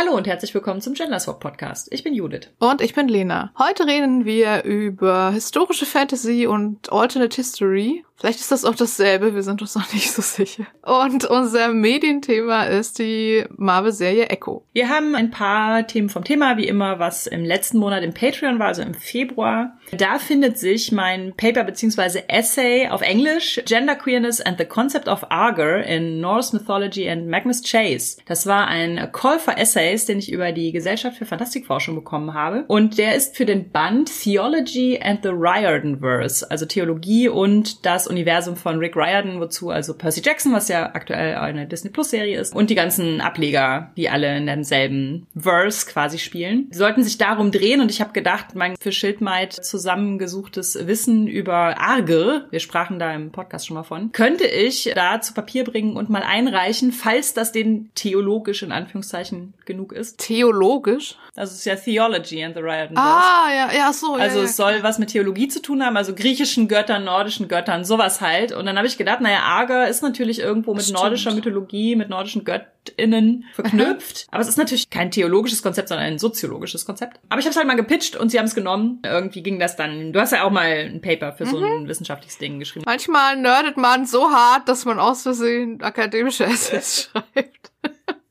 Hallo und herzlich willkommen zum Genderswap Podcast. Ich bin Judith. Und ich bin Lena. Heute reden wir über historische Fantasy und Alternate History. Vielleicht ist das auch dasselbe, wir sind uns noch nicht so sicher. Und unser Medienthema ist die Marvel-Serie Echo. Wir haben ein paar Themen vom Thema, wie immer, was im letzten Monat im Patreon war, also im Februar. Da findet sich mein Paper bzw. Essay auf Englisch, Gender Queerness and the Concept of Arger in Norse Mythology and Magnus Chase. Das war ein Call for Essays, den ich über die Gesellschaft für Fantastikforschung bekommen habe. Und der ist für den Band Theology and the Riordanverse, also Theologie und das Universum von Rick Riordan, wozu also Percy Jackson, was ja aktuell eine Disney Plus Serie ist, und die ganzen Ableger, die alle in demselben Verse quasi spielen, die sollten sich darum drehen. Und ich habe gedacht, mein für Schildmeid zusammengesuchtes Wissen über Arge, wir sprachen da im Podcast schon mal von, könnte ich da zu Papier bringen und mal einreichen, falls das den theologisch in Anführungszeichen genug ist. Theologisch? Also es ist ja Theology and the Riordan. Ah, ja, ja, so. Also ja, es soll was mit Theologie zu tun haben, also griechischen Göttern, nordischen Göttern, sowas halt. Und dann habe ich gedacht, naja, Arger ist natürlich irgendwo mit Stimmt. nordischer Mythologie, mit nordischen Göttinnen verknüpft. Aber es ist natürlich kein theologisches Konzept, sondern ein soziologisches Konzept. Aber ich habe es halt mal gepitcht und sie haben es genommen. Irgendwie ging das dann. Du hast ja auch mal ein Paper für so ein wissenschaftliches Ding geschrieben. Manchmal nerdet man so hart, dass man aus Versehen akademische Essays schreibt.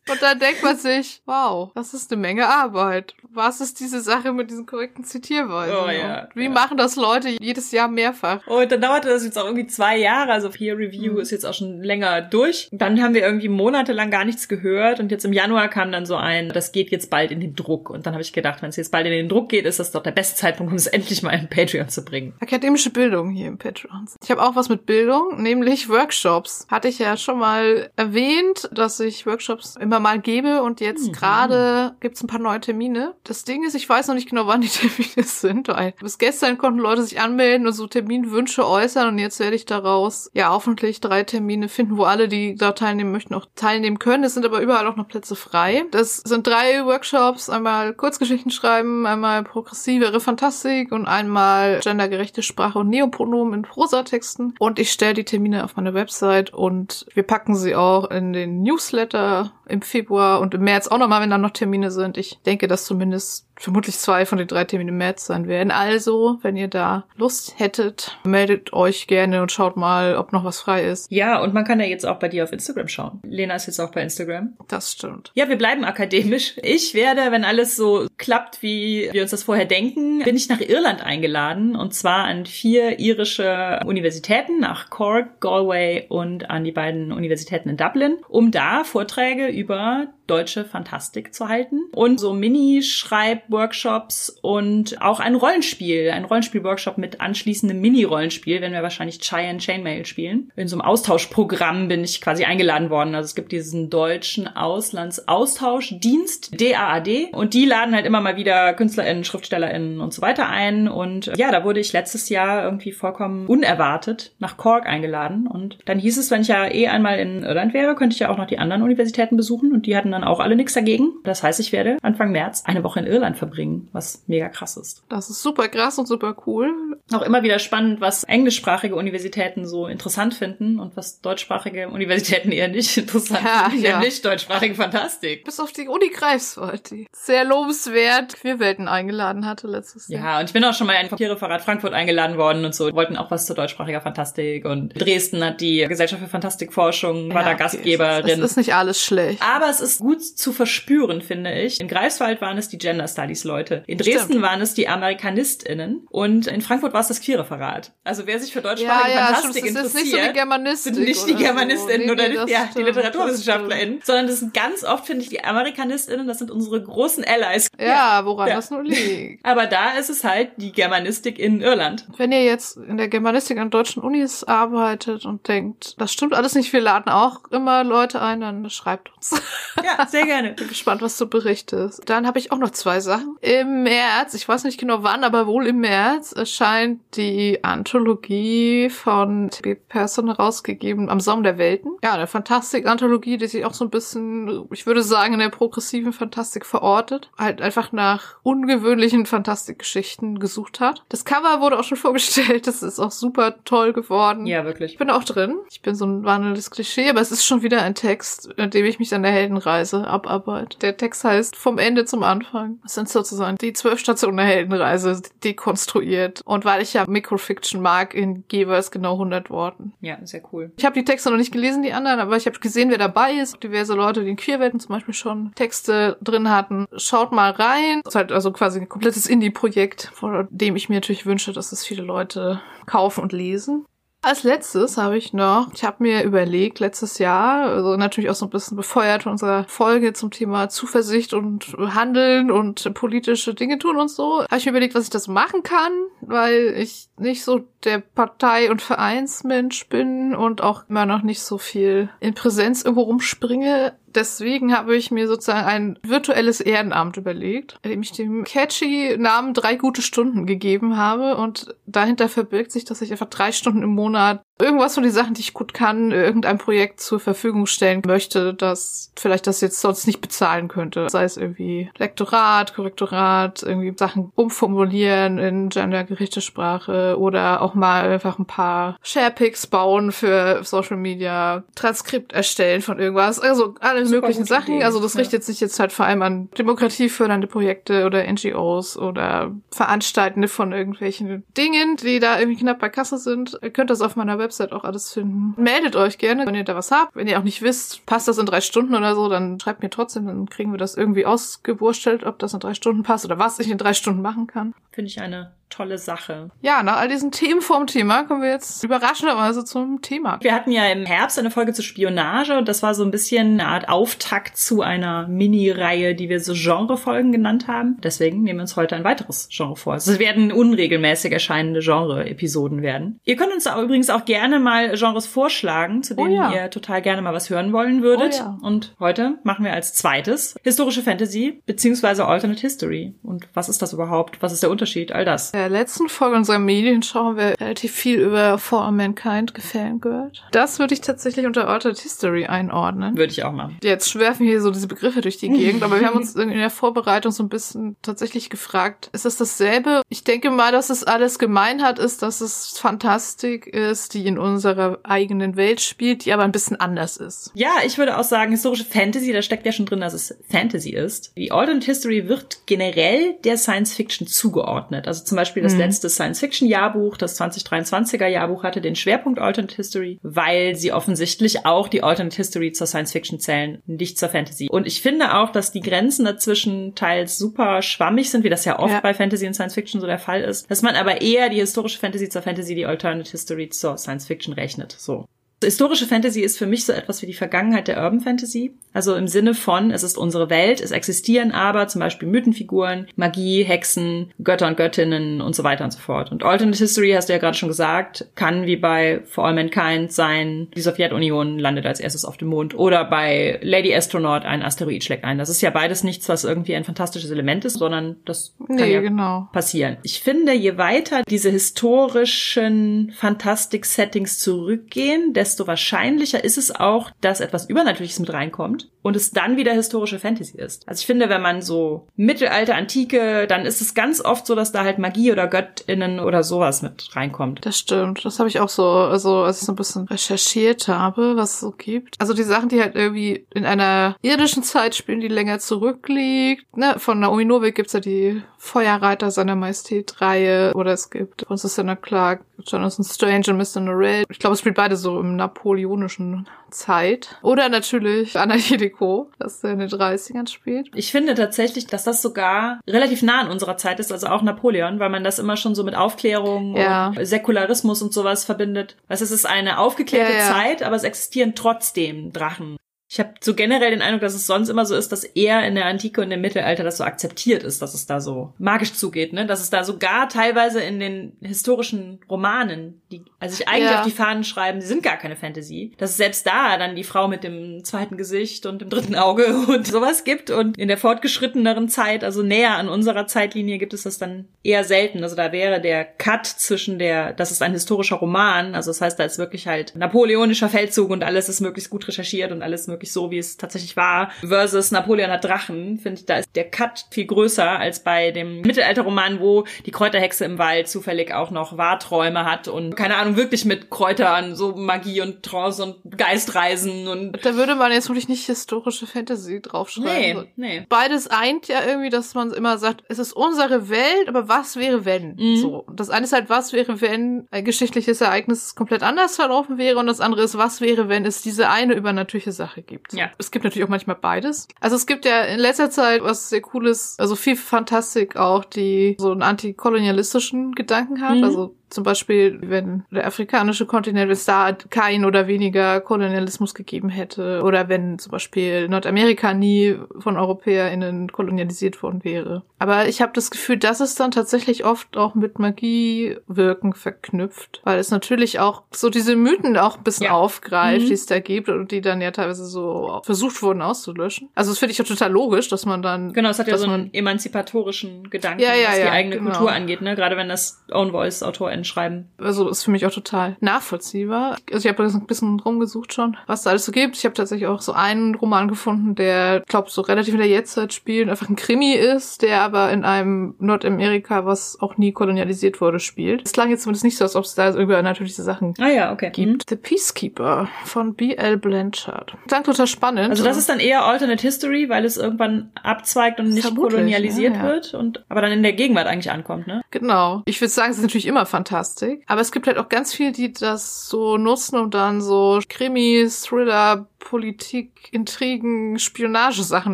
Und dann denkt man sich, wow, das ist eine Menge Arbeit. Was ist diese Sache mit diesen korrekten Zitierweisen? Oh ja, Und wie ja. machen das Leute jedes Jahr mehrfach? Und dann dauerte das jetzt auch irgendwie zwei Jahre, also Peer Review Mhm. ist jetzt auch schon länger durch. Dann haben wir irgendwie monatelang gar nichts gehört und jetzt im Januar kam dann so ein, das geht jetzt bald in den Druck. Und dann habe ich gedacht, wenn es jetzt bald in den Druck geht, ist das doch der beste Zeitpunkt, um es endlich mal in Patreon zu bringen. Akademische Bildung hier im Patreon. Ich habe auch was mit Bildung, nämlich Workshops. Hatte ich ja schon mal erwähnt, dass ich Workshops immer mal gebe und jetzt Mhm. gerade gibt's ein paar neue Termine. Das Ding ist, ich weiß noch nicht genau, wann die Termine sind, weil bis gestern konnten Leute sich anmelden und so Terminwünsche äußern und jetzt werde ich daraus ja hoffentlich drei Termine finden, wo alle, die da teilnehmen möchten, auch teilnehmen können. Es sind aber überall auch noch Plätze frei. Das sind drei Workshops, einmal Kurzgeschichten schreiben, einmal progressivere Fantastik und einmal gendergerechte Sprache und Neopronomen in Prosatexten. Und ich stelle die Termine auf meine Website und wir packen sie auch in den Newsletter im Februar und im März auch nochmal, wenn da noch Termine sind. Ich denke, dass zumindest vermutlich zwei von den drei Terminen im März sein werden. Also, wenn ihr da Lust hättet, meldet euch gerne und schaut mal, ob noch was frei ist. Ja, und man kann ja jetzt auch bei dir auf Instagram schauen. Lena ist jetzt auch bei Instagram. Das stimmt. Ja, wir bleiben akademisch. Ich werde, wenn alles so klappt, wie wir uns das vorher denken, bin ich nach Irland eingeladen und zwar an vier irische Universitäten, nach Cork, Galway und an die beiden Universitäten in Dublin, um da Vorträge über deutsche Fantastik zu halten und so Mini-Schreib-Workshops und auch ein Rollenspiel, ein Rollenspiel-Workshop mit anschließendem Mini-Rollenspiel, wenn wir wahrscheinlich Chai and Chainmail spielen. In so einem Austauschprogramm bin ich quasi eingeladen worden. Also es gibt diesen deutschen Auslandsaustauschdienst, DAAD, und die laden halt immer mal wieder KünstlerInnen, SchriftstellerInnen und so weiter ein. Und ja, da wurde ich letztes Jahr irgendwie vollkommen unerwartet nach Cork eingeladen. Und dann hieß es, wenn ich ja eh einmal in Irland wäre, könnte ich ja auch noch die anderen Universitäten besuchen. Und die hatten dann auch alle nichts dagegen. Das heißt, ich werde Anfang März eine Woche in Irland verbringen, was mega krass ist. Das ist super krass und super cool. Auch immer wieder spannend, was englischsprachige Universitäten so interessant finden und was deutschsprachige Universitäten eher nicht interessant Ja, finden, ja. nämlich deutschsprachige Fantastik. Bis auf die Uni Greifswald, die sehr lobenswert Queerwelten eingeladen hatte letztes Jahr. Ja, und ich bin auch schon mal in Papierreferat Frankfurt eingeladen worden und so, wollten auch was zu deutschsprachiger Fantastik und Dresden hat die Gesellschaft für Fantastikforschung, war da okay, Gastgeberin. Es ist nicht alles schlecht. Aber es ist gut zu verspüren, finde ich. In Greifswald waren es die Gender Studies Leute. In Dresden Stimmt. waren es die AmerikanistInnen. Und in Frankfurt war es das Queerreferat. Also wer sich für Ja, deutschsprachige ja, Fantastik stimmt. Es ist interessiert, nicht so die Germanistik. sind nicht die oder so. GermanistInnen Nee, oder nee, die, das ja, die stimmt, LiteraturwissenschaftlerInnen, sondern das sind ganz oft, finde ich, die AmerikanistInnen, das sind unsere großen Allies. Ja, woran Ja. das nur liegt. Aber da ist es halt die Germanistik in Irland. Wenn ihr jetzt in der Germanistik an deutschen Unis arbeitet und denkt, das stimmt alles nicht, wir laden auch immer Leute ein, dann schreibt uns. Ja, sehr gerne. Bin gespannt, was du berichtest. Dann habe ich auch noch zwei Sachen. Im März, ich weiß nicht genau wann, aber wohl im März, erscheint die Anthologie von B. Person rausgegeben am Sommer der Welten. Ja, eine Fantastik-Anthologie, die sich auch so ein bisschen, ich würde sagen, in der progressiven Fantastik verortet. Halt einfach nach ungewöhnlichen Fantastikgeschichten gesucht hat. Das Cover wurde auch schon vorgestellt. Das ist auch super toll geworden. Ja, wirklich. Ich bin auch drin. Ich bin so ein wandelndes Klischee, aber es ist schon wieder ein Text, in dem ich mich an der Heldenreise abarbeite. Der Text heißt Vom Ende zum Anfang. Das sind sozusagen die zwölf Stationen der Heldenreise dekonstruiert. Und weil ich ja Microfiction mag, in jeweils genau 100 Worten. Ja, sehr cool. Ich habe die Texte noch nicht gelesen, die anderen, aber ich habe gesehen, wer dabei ist. Diverse Leute, die in Queerwelten zum Beispiel schon Texte drin hatten. Schaut mal rein. Das ist halt also quasi ein komplettes Indie-Projekt, vor dem ich mir natürlich wünsche, dass es viele Leute kaufen und lesen. Als letztes habe ich noch, ich habe mir überlegt, letztes Jahr, also natürlich auch so ein bisschen befeuert von unserer Folge zum Thema Zuversicht und Handeln und politische Dinge tun und so, habe ich mir überlegt, was ich das machen kann, weil ich nicht so der Partei- und Vereinsmensch bin und auch immer noch nicht so viel in Präsenz irgendwo rumspringe. Deswegen habe ich mir sozusagen ein virtuelles Ehrenamt überlegt, indem ich dem catchy Namen drei gute Stunden gegeben habe und dahinter verbirgt sich, dass ich einfach drei Stunden im Monat irgendwas von den Sachen, die ich gut kann, irgendein Projekt zur Verfügung stellen möchte, das vielleicht das jetzt sonst nicht bezahlen könnte. Sei es irgendwie Lektorat, Korrektorat, irgendwie Sachen umformulieren in gendergerechte Sprache oder auch mal einfach ein paar Sharepics bauen für Social Media, Transkript erstellen von irgendwas, also alle Super möglichen Sachen. Idee. Also das ja. richtet sich jetzt halt vor allem an demokratiefördernde Projekte oder NGOs oder Veranstaltende von irgendwelchen Dingen, die da irgendwie knapp bei Kasse sind. Ihr könnt das auf meiner Website auch alles finden. Meldet euch gerne, wenn ihr da was habt. Wenn ihr auch nicht wisst, passt das in drei Stunden oder so, dann schreibt mir trotzdem, dann kriegen wir das irgendwie ausgewurstelt, ob das in drei Stunden passt oder was ich in drei Stunden machen kann. Finde ich eine tolle Sache. Ja, nach all diesen Themen vorm Thema kommen wir jetzt überraschenderweise zum Thema. Wir hatten ja im Herbst eine Folge zur Spionage und das war so ein bisschen eine Art Auftakt zu einer Mini-Reihe, die wir so Genre-Folgen genannt haben. Deswegen nehmen wir uns heute ein weiteres Genre vor. Also es werden unregelmäßig erscheinende Genre-Episoden werden. Ihr könnt uns übrigens auch gerne mal Genres vorschlagen, zu denen oh ja. ihr total gerne mal was hören wollen würdet. Oh ja. Und heute machen wir als zweites historische Fantasy beziehungsweise Alternate History. Und was ist das überhaupt? Was ist der Unterschied? All das der letzten Folge unserer Medienschau haben wir relativ viel über For All Mankind gefällt gehört. Das würde ich tatsächlich unter Altered History einordnen. Würde ich auch machen. Jetzt schwerfen hier so diese Begriffe durch die Gegend, aber wir haben uns in der Vorbereitung so ein bisschen tatsächlich gefragt, ist das dasselbe? Ich denke mal, dass es alles gemein hat, ist, dass es Fantastik ist, die in unserer eigenen Welt spielt, die aber ein bisschen anders ist. Ja, ich würde auch sagen, historische Fantasy, da steckt ja schon drin, dass es Fantasy ist. Die Alternate History wird generell der Science Fiction zugeordnet. Also zum Beispiel Beispiel das mhm. letzte Science-Fiction-Jahrbuch, das 2023er-Jahrbuch hatte den Schwerpunkt Alternate History, weil sie offensichtlich auch die Alternate History zur Science-Fiction zählen, nicht zur Fantasy. Und ich finde auch, dass die Grenzen dazwischen teils super schwammig sind, wie das ja oft ja. bei Fantasy und Science-Fiction so der Fall ist, dass man aber eher die historische Fantasy zur Fantasy, die Alternate History zur Science-Fiction rechnet. So. Historische Fantasy ist für mich so etwas wie die Vergangenheit der Urban Fantasy. Also im Sinne von, es ist unsere Welt, es existieren aber zum Beispiel Mythenfiguren, Magie, Hexen, Götter und Göttinnen und so weiter und so fort. Und Alternate History, hast du ja gerade schon gesagt, kann wie bei For All Mankind sein, die Sowjetunion landet als erstes auf dem Mond oder bei Lady Astronaut ein Asteroid schlägt ein. Das ist ja beides nichts, was irgendwie ein fantastisches Element ist, sondern das kann nee, ja genau. passieren. Ich finde, je weiter diese historischen Fantastik-Settings zurückgehen, desto wahrscheinlicher ist es auch, dass etwas Übernatürliches mit reinkommt und es dann wieder historische Fantasy ist. Also ich finde, wenn man so Mittelalter, Antike, dann ist es ganz oft so, dass da halt Magie oder Göttinnen oder sowas mit reinkommt. Das stimmt. Das habe ich auch so, also als ich so ein bisschen recherchiert habe, was es so gibt. Also die Sachen, die halt irgendwie in einer irdischen Zeit spielen, die länger zurückliegt. Ne, von Naomi Novik gibt's ja die Feuerreiter seiner Majestät-Reihe oder es gibt Susanna Clark, Jonathan Strange und Mr. Norrell. Ich glaube, es spielt beide so im napoleonischen Zeit. Oder natürlich Anna Jediko, das in den 30ern spielt. Ich finde tatsächlich, dass das sogar relativ nah an unserer Zeit ist, also auch Napoleon, weil man das immer schon so mit Aufklärung ja. und Säkularismus und sowas verbindet. Also es ist eine aufgeklärte ja, ja. Zeit, aber es existieren trotzdem Drachen. Ich habe so generell den Eindruck, dass es sonst immer so ist, dass eher in der Antike und im Mittelalter das so akzeptiert ist, dass es da so magisch zugeht, ne? Dass es da sogar teilweise in den historischen Romanen, die also sich eigentlich Ja. auf die Fahnen schreiben, sie sind gar keine Fantasy, dass es selbst da dann die Frau mit dem zweiten Gesicht und dem dritten Auge und sowas gibt und in der fortgeschritteneren Zeit, also näher an unserer Zeitlinie gibt es das dann eher selten. Also da wäre der Cut zwischen der, das ist ein historischer Roman, also das heißt, da ist wirklich halt napoleonischer Feldzug und alles ist möglichst gut recherchiert und alles möglichst so, wie es tatsächlich war, versus Napoleon hat Drachen, finde ich, da ist der Cut viel größer als bei dem Mittelalterroman, wo die Kräuterhexe im Wald zufällig auch noch Wahrträume hat und keine Ahnung, wirklich mit Kräutern, so Magie und Trance und Geistreisen und Da würde man jetzt wirklich nicht historische Fantasy draufschreiben. nee, nee. Beides eint ja irgendwie, dass man immer sagt, es ist unsere Welt, aber was wäre wenn? Mhm. So. Das eine ist halt, was wäre wenn ein geschichtliches Ereignis komplett anders verlaufen wäre und das andere ist, was wäre, wenn es diese eine übernatürliche Sache gibt. So. Ja. Es gibt natürlich auch manchmal beides. Also es gibt ja in letzter Zeit was sehr cooles, also viel Fantastik auch, die so einen antikolonialistischen Gedanken hat. Mhm. Also zum Beispiel, wenn der afrikanische Kontinent, wenn es da kein oder weniger Kolonialismus gegeben hätte, oder wenn zum Beispiel Nordamerika nie von EuropäerInnen kolonialisiert worden wäre. Aber ich habe das Gefühl, das ist dann tatsächlich oft auch mit Magiewirken verknüpft, weil es natürlich auch so diese Mythen auch ein bisschen Ja. aufgreift, Mhm. die es da gibt und die dann ja teilweise so versucht wurden auszulöschen. Also das finde ich auch total logisch, dass man dann Genau, es hat ja dass so einen emanzipatorischen Gedanken, Ja, ja, was die eigene genau. Kultur angeht, ne? Gerade wenn das Own Voice AutorInnen schreiben. also ist für mich auch total nachvollziehbar. Also ich habe ein bisschen rumgesucht schon, was da alles so gibt. Ich habe tatsächlich auch so einen Roman gefunden, der, glaube so relativ in der Jetztzeit spielt, einfach ein Krimi ist, der aber in einem Nordamerika, was auch nie kolonialisiert wurde, spielt. Es klang jetzt zumindest nicht so, als ob es da über natürliche Sachen Ah ja, okay. gibt. The Peacekeeper von B.L. Blanchard. Klang total spannend. Also das ist dann eher Alternate History, weil es irgendwann abzweigt und nicht Vermutlich, kolonialisiert ja, ja. wird und aber dann in der Gegenwart eigentlich ankommt, ne? Genau. Ich würde sagen, es ist natürlich immer Fantastik. Aber es gibt halt auch ganz viele, die das so nutzen, um dann so Krimis, Thriller, Politik, Intrigen, Spionagesachen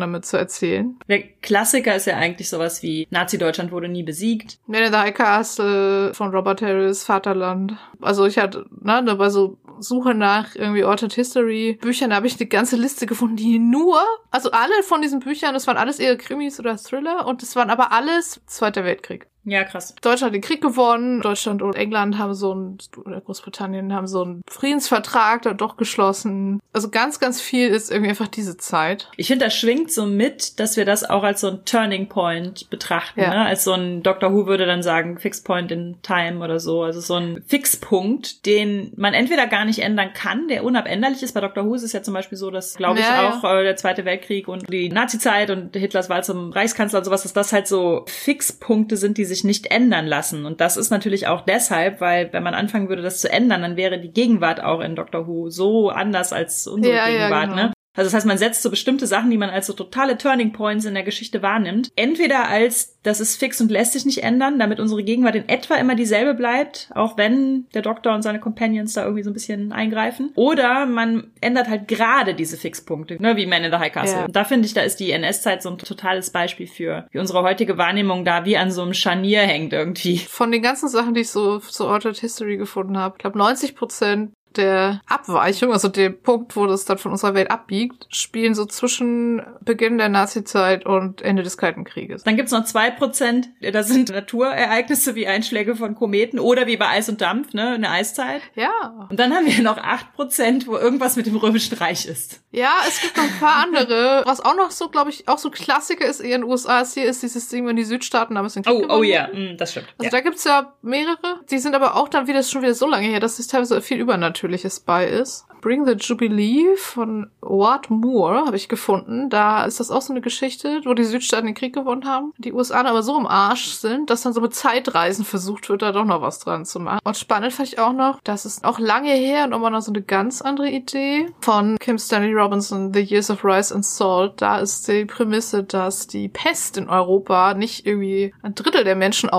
damit zu erzählen. Der Klassiker ist ja eigentlich sowas wie Nazi-Deutschland wurde nie besiegt. Man in the High Castle von Robert Harris, Vaterland. Also ich hatte, ne, da bei so Suche nach irgendwie Alternate History Büchern, da habe ich eine ganze Liste gefunden, die nur, also alle von diesen Büchern, das waren alles eher Krimis oder Thriller und das waren aber alles Zweiter Weltkrieg. Ja, krass. Deutschland hat den Krieg gewonnen. Deutschland und England haben so ein, oder Großbritannien haben so einen Friedensvertrag da doch geschlossen. Also ganz, ganz viel ist irgendwie einfach diese Zeit. Ich finde, das schwingt so mit, dass wir das auch als so ein Turning Point betrachten, Ja. ne? Als so ein Dr. Who würde dann sagen, Fixed Point in Time oder so. Also so ein Fixpunkt, den man entweder gar nicht ändern kann, der unabänderlich ist. Bei Dr. Who ist es ja zum Beispiel so, dass, glaube ich, Ja, ja. auch äh, der Zweite Weltkrieg und die Nazi-Zeit und Hitlers Wahl zum Reichskanzler und sowas, dass das halt so Fixpunkte sind, die sich nicht ändern lassen. Und das ist natürlich auch deshalb, weil wenn man anfangen würde, das zu ändern, dann wäre die Gegenwart auch in Dr. Who so anders als unsere Ja, ja, Gegenwart, genau. ne? Also das heißt, man setzt so bestimmte Sachen, die man als so totale Turning Points in der Geschichte wahrnimmt, entweder als das ist fix und lässt sich nicht ändern, damit unsere Gegenwart in etwa immer dieselbe bleibt, auch wenn der Doktor und seine Companions da irgendwie so ein bisschen eingreifen, oder man ändert halt gerade diese Fixpunkte, ne, wie Man in the High Castle. Ja. Da finde ich, da ist die NS-Zeit so ein totales Beispiel für, wie unsere heutige Wahrnehmung da wie an so einem Scharnier hängt irgendwie. Von den ganzen Sachen, die ich so zu Altered History gefunden habe, ich glaube 90 Prozent der Abweichung, also der Punkt, wo das dann von unserer Welt abbiegt, spielen so zwischen Beginn der Nazi-Zeit und Ende des Kalten Krieges. Dann gibt's noch zwei Prozent, da sind Naturereignisse wie Einschläge von Kometen oder wie bei Eis und Dampf, ne, eine Eiszeit. Ja. Und dann haben wir noch acht Prozent, wo irgendwas mit dem Römischen Reich ist. Ja, es gibt noch ein paar andere. Was auch noch so, glaube ich, auch so Klassiker ist eher in den USA, ist hier ist dieses Ding, wenn die Südstaaten damals den Krieg Oh, oh ja, haben. mm, das stimmt. Also ja. da gibt's ja mehrere. Die sind aber auch dann wieder schon wieder so lange her, dass es teilweise viel Übernatürliches bei ist. Bring the Jubilee von Ward Moore habe ich gefunden. Da ist das auch so eine Geschichte, wo die Südstaaten den Krieg gewonnen haben. Die USA aber so im Arsch sind, dass dann so mit Zeitreisen versucht wird, da doch noch was dran zu machen. Und spannend fand ich auch noch, das ist auch lange her und nochmal noch so eine ganz andere Idee von Kim Stanley Robinson, The Years of Rice and Salt. Da ist die Prämisse, dass die Pest in Europa nicht irgendwie ein Drittel der Menschen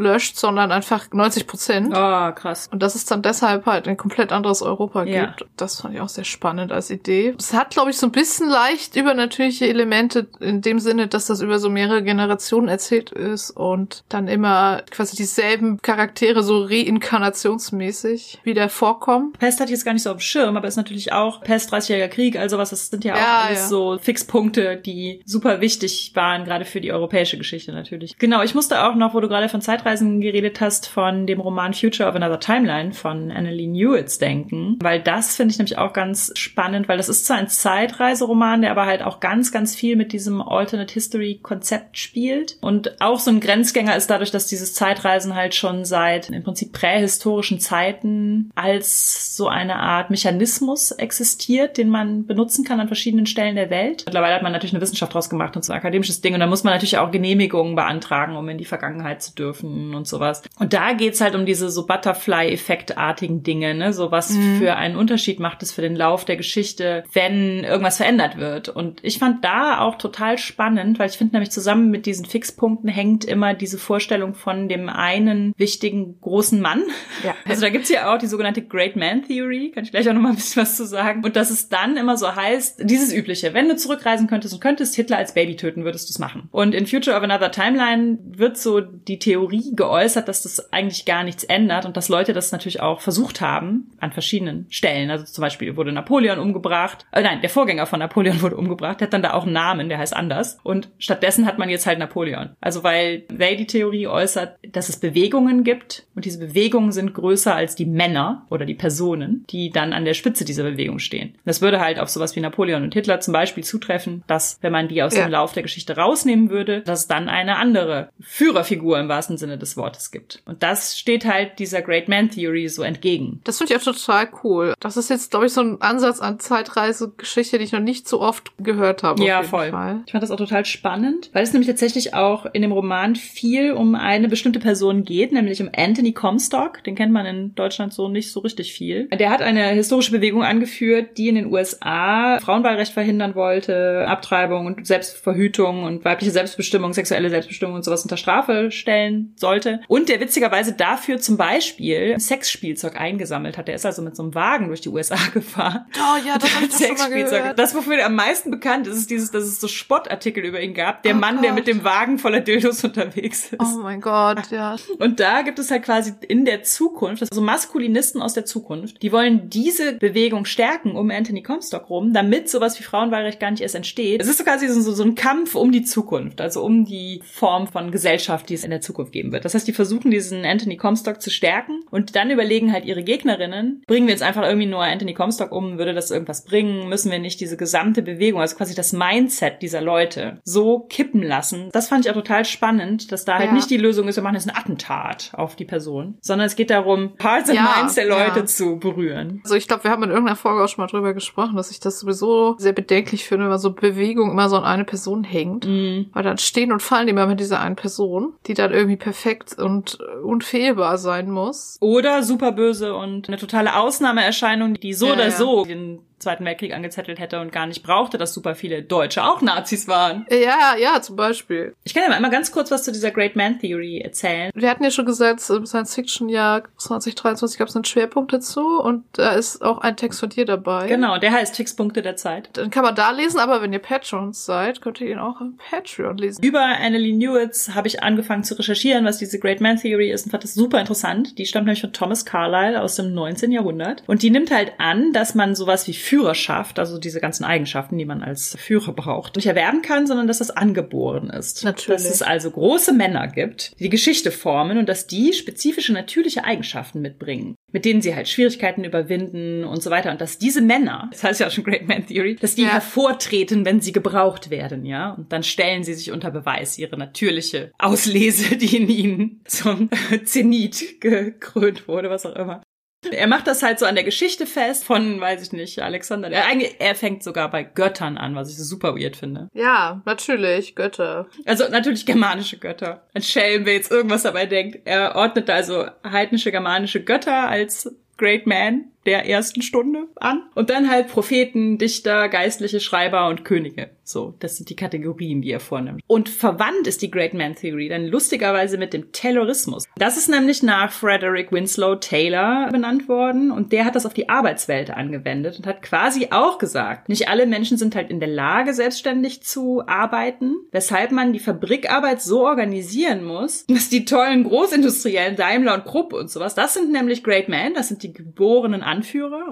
auslöscht, sondern einfach 90 Prozent. Oh, krass. Und dass es dann deshalb halt eine komplett andere anderes Europa Ja. gibt. Das fand ich auch sehr spannend als Idee. Es hat, glaube ich, so ein bisschen leicht übernatürliche Elemente in dem Sinne, dass das über so mehrere Generationen erzählt ist und dann immer quasi dieselben Charaktere so reinkarnationsmäßig wieder vorkommen. Pest hatte ich jetzt gar nicht so auf dem Schirm, aber ist natürlich auch Pest, 30-jähriger Krieg, also was, das sind ja auch Ja, alles ja. so Fixpunkte, die super wichtig waren, gerade für die europäische Geschichte natürlich. Genau, ich musste auch noch, wo du gerade von Zeitreisen geredet hast, von dem Roman Future of Another Timeline von Annalee Newitz denken, weil das finde ich nämlich auch ganz spannend, weil das ist zwar ein Zeitreiseroman, der aber halt auch ganz, ganz viel mit diesem Alternate History Konzept spielt. Und auch so ein Grenzgänger ist dadurch, dass dieses Zeitreisen halt schon seit im Prinzip prähistorischen Zeiten als so eine Art Mechanismus existiert, den man benutzen kann an verschiedenen Stellen der Welt. Mittlerweile hat man natürlich eine Wissenschaft draus gemacht und so ein akademisches Ding und da muss man natürlich auch Genehmigungen beantragen, um in die Vergangenheit zu dürfen und sowas. Und da geht's halt um diese so Butterfly-Effektartigen Dinge, ne? So was für einen Unterschied macht es für den Lauf der Geschichte, wenn irgendwas verändert wird. Und ich fand da auch total spannend, weil ich finde nämlich zusammen mit diesen Fixpunkten hängt immer diese Vorstellung von dem einen wichtigen großen Mann. Ja. Also da gibt's ja auch die sogenannte Great Man Theory, kann ich gleich auch noch mal ein bisschen was zu sagen. Und dass es dann immer so heißt, dieses übliche, wenn du zurückreisen könntest und könntest Hitler als Baby töten, würdest du es machen. Und in Future of Another Timeline wird so die Theorie geäußert, dass das eigentlich gar nichts ändert und dass Leute das natürlich auch versucht haben an verschiedenen Stellen. Also zum Beispiel wurde Napoleon umgebracht. Äh, nein, der Vorgänger von Napoleon wurde umgebracht. Der hat dann da auch einen Namen, der heißt anders. Und stattdessen hat man jetzt halt Napoleon. Also weil Way die Theorie äußert, dass es Bewegungen gibt und diese Bewegungen sind größer als die Männer oder die Personen, die dann an der Spitze dieser Bewegung stehen. Das würde halt auf sowas wie Napoleon und Hitler zum Beispiel zutreffen, dass wenn man die aus Ja. dem Lauf der Geschichte rausnehmen würde, dass es dann eine andere Führerfigur im wahrsten Sinne des Wortes gibt. Und das steht halt dieser Great Man Theory so entgegen. Das finde ich auch total cool. Das ist jetzt, glaube ich, so ein Ansatz an Zeitreisegeschichte, die ich noch nicht so oft gehört habe. Ja, voll. Fall. Ich fand das auch total spannend, weil es nämlich tatsächlich auch in dem Roman viel um eine bestimmte Person geht, nämlich um Anthony Comstock. Den kennt man in Deutschland so nicht so richtig viel. Der hat eine historische Bewegung angeführt, die in den USA Frauenwahlrecht verhindern wollte, Abtreibung und Selbstverhütung und weibliche Selbstbestimmung, sexuelle Selbstbestimmung und sowas unter Strafe stellen sollte. Und der witzigerweise dafür zum Beispiel Sexspielzeug eingesammelt hat. Der ist also mit so einem Wagen durch die USA gefahren. Oh ja, das habe ich doch schon mal gehört. Das, wofür er am meisten bekannt ist, ist dieses, dass es so Spottartikel über ihn gab. Der Oh Mann, der Gott. mit dem Wagen voller Dildos unterwegs ist. Oh mein Gott, ja. Und da gibt es halt quasi in der Zukunft, also Maskulinisten aus der Zukunft, die wollen diese Bewegung stärken um Anthony Comstock rum, damit sowas wie Frauenwahlrecht gar nicht erst entsteht. Es ist so quasi so, so ein Kampf um die Zukunft, also um die Form von Gesellschaft, die es in der Zukunft geben wird. Das heißt, die versuchen diesen Anthony Comstock zu stärken und dann überlegen halt ihre Gegnerinnen, bringen wir jetzt einfach irgendwie nur Anthony Comstock um, würde das irgendwas bringen? Müssen wir nicht diese gesamte Bewegung, also quasi das Mindset dieser Leute so kippen lassen? Das fand ich auch total spannend, dass da halt Ja. nicht die Lösung ist, wir machen jetzt ein Attentat auf die Person, sondern es geht darum, Hearts and Ja, Minds der Leute ja. zu berühren. Also ich glaube, wir haben in irgendeiner Folge auch schon mal drüber gesprochen, dass ich das sowieso sehr bedenklich finde, wenn man so Bewegung immer so an eine Person hängt. Mhm. Weil dann stehen und fallen die immer mit dieser einen Person, die dann irgendwie perfekt und äh, unfehlbar sein muss. Oder superböse und eine totale Ausnahmeerscheinung, die so Ja, oder ja. so den Zweiten Weltkrieg angezettelt hätte und gar nicht brauchte, dass super viele Deutsche auch Nazis waren. Ja, ja, zum Beispiel. Ich kann ja mal einmal ganz kurz was zu dieser Great Man Theory erzählen. Wir hatten ja schon gesagt, im Science-Fiction-Jahr 2023 gab es einen Schwerpunkt dazu und da ist auch ein Text von dir dabei. Genau, der heißt Fixpunkte der Zeit. Dann kann man da lesen, aber wenn ihr Patrons seid, könnt ihr ihn auch im Patreon lesen. Über Annalee Newitz habe ich angefangen zu recherchieren, was diese Great Man Theory ist und fand das super interessant. Die stammt nämlich von Thomas Carlyle aus dem 19. Jahrhundert. Und die nimmt halt an, dass man sowas wie Führerschaft, also diese ganzen Eigenschaften, die man als Führer braucht, nicht erwerben kann, sondern dass das angeboren ist. Natürlich. Dass es also große Männer gibt, die die Geschichte formen und dass die spezifische natürliche Eigenschaften mitbringen, mit denen sie halt Schwierigkeiten überwinden und so weiter. Und dass diese Männer, das heißt ja auch schon Great Man Theory, dass die Ja. hervortreten, wenn sie gebraucht werden, ja. Und dann stellen sie sich unter Beweis ihre natürliche Auslese, die in ihnen zum Zenit gekrönt wurde, was auch immer. Er macht das halt so an der Geschichte fest von, weiß ich nicht, Alexander. Er, eigentlich, er fängt sogar bei Göttern an, was ich super weird finde. Ja, natürlich, Götter. Also natürlich germanische Götter. Ein Schelm, wer jetzt irgendwas dabei denkt. Er ordnet da also heidnische germanische Götter als Great Man, der ersten Stunde an. Und dann halt Propheten, Dichter, Geistliche, Schreiber und Könige. So, das sind die Kategorien, die er vornimmt. Und verwandt ist die Great Man Theory dann lustigerweise mit dem Taylorismus. Das ist nämlich nach Frederick Winslow Taylor benannt worden und der hat das auf die Arbeitswelt angewendet und hat quasi auch gesagt, nicht alle Menschen sind halt in der Lage, selbstständig zu arbeiten, weshalb man die Fabrikarbeit so organisieren muss, dass die tollen Großindustriellen Daimler und Krupp und sowas, das sind nämlich Great Men, das sind die geborenen Anführer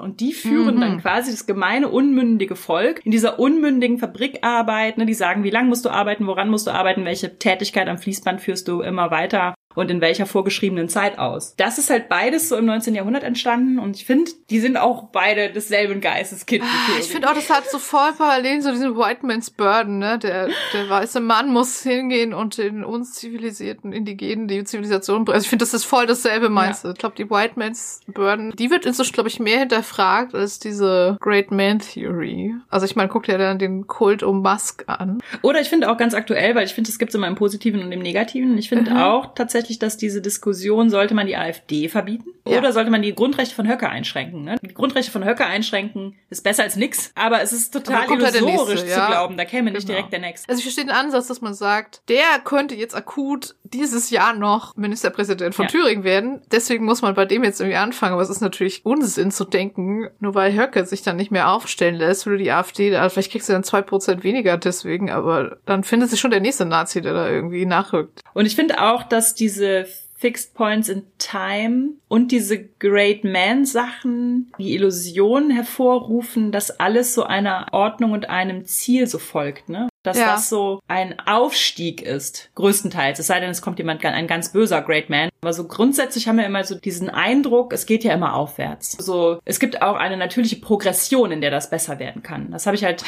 und die führen mhm. dann quasi das gemeine, unmündige Volk in dieser unmündigen Fabrikarbeit, ne, die sagen, wie lange musst du arbeiten, woran musst du arbeiten, welche Tätigkeit am Fließband führst du immer weiter und in welcher vorgeschriebenen Zeit aus. Das ist halt beides so im 19. Jahrhundert entstanden und ich finde, die sind auch beide desselben Geisteskind. Ah, ich finde auch, das hat so voll parallel so diesen White Man's Burden, ne? Der, der weiße Mann muss hingehen und den unzivilisierten Indigenen die Zivilisation bringen. Also ich finde, das ist voll dasselbe meinst Ja. Ich glaube, die White Man's Burden, die wird inzwischen, glaube ich, mehr hinterfragt als diese Great Man Theory. Also ich meine, guck dir dann den Kult um Musk an. Oder ich finde auch ganz aktuell, weil ich finde, es gibt immer im Positiven und im Negativen. Ich finde mhm. auch tatsächlich tatsächlich, dass diese Diskussion, sollte man die AfD verbieten ja. oder sollte man die Grundrechte von Höcke einschränken? Ne? Die Grundrechte von Höcke einschränken ist besser als nix, aber es ist total illusorisch nächste, ja. zu glauben, da käme nicht genau. direkt der Nächste. Also ich verstehe den Ansatz, dass man sagt, der könnte jetzt akut dieses Jahr noch Ministerpräsident von ja. Thüringen werden. Deswegen muss man bei dem jetzt irgendwie anfangen. Aber es ist natürlich Unsinn zu denken, nur weil Höcke sich dann nicht mehr aufstellen lässt, würde die AfD, also vielleicht kriegst du dann zwei Prozent weniger deswegen, aber dann findet sich schon der nächste Nazi, der da irgendwie nachrückt. Und ich finde auch, dass diese Fixed Points in Time und diese Great Man Sachen die Illusion hervorrufen, dass alles so einer Ordnung und einem Ziel so folgt, ne? Dass ja. das so ein Aufstieg ist, größtenteils. Es sei denn, es kommt jemand, ein ganz böser Great Man. Aber so grundsätzlich haben wir immer so diesen Eindruck, es geht ja immer aufwärts. So, es gibt auch eine natürliche Progression, in der das besser werden kann. Das habe ich halt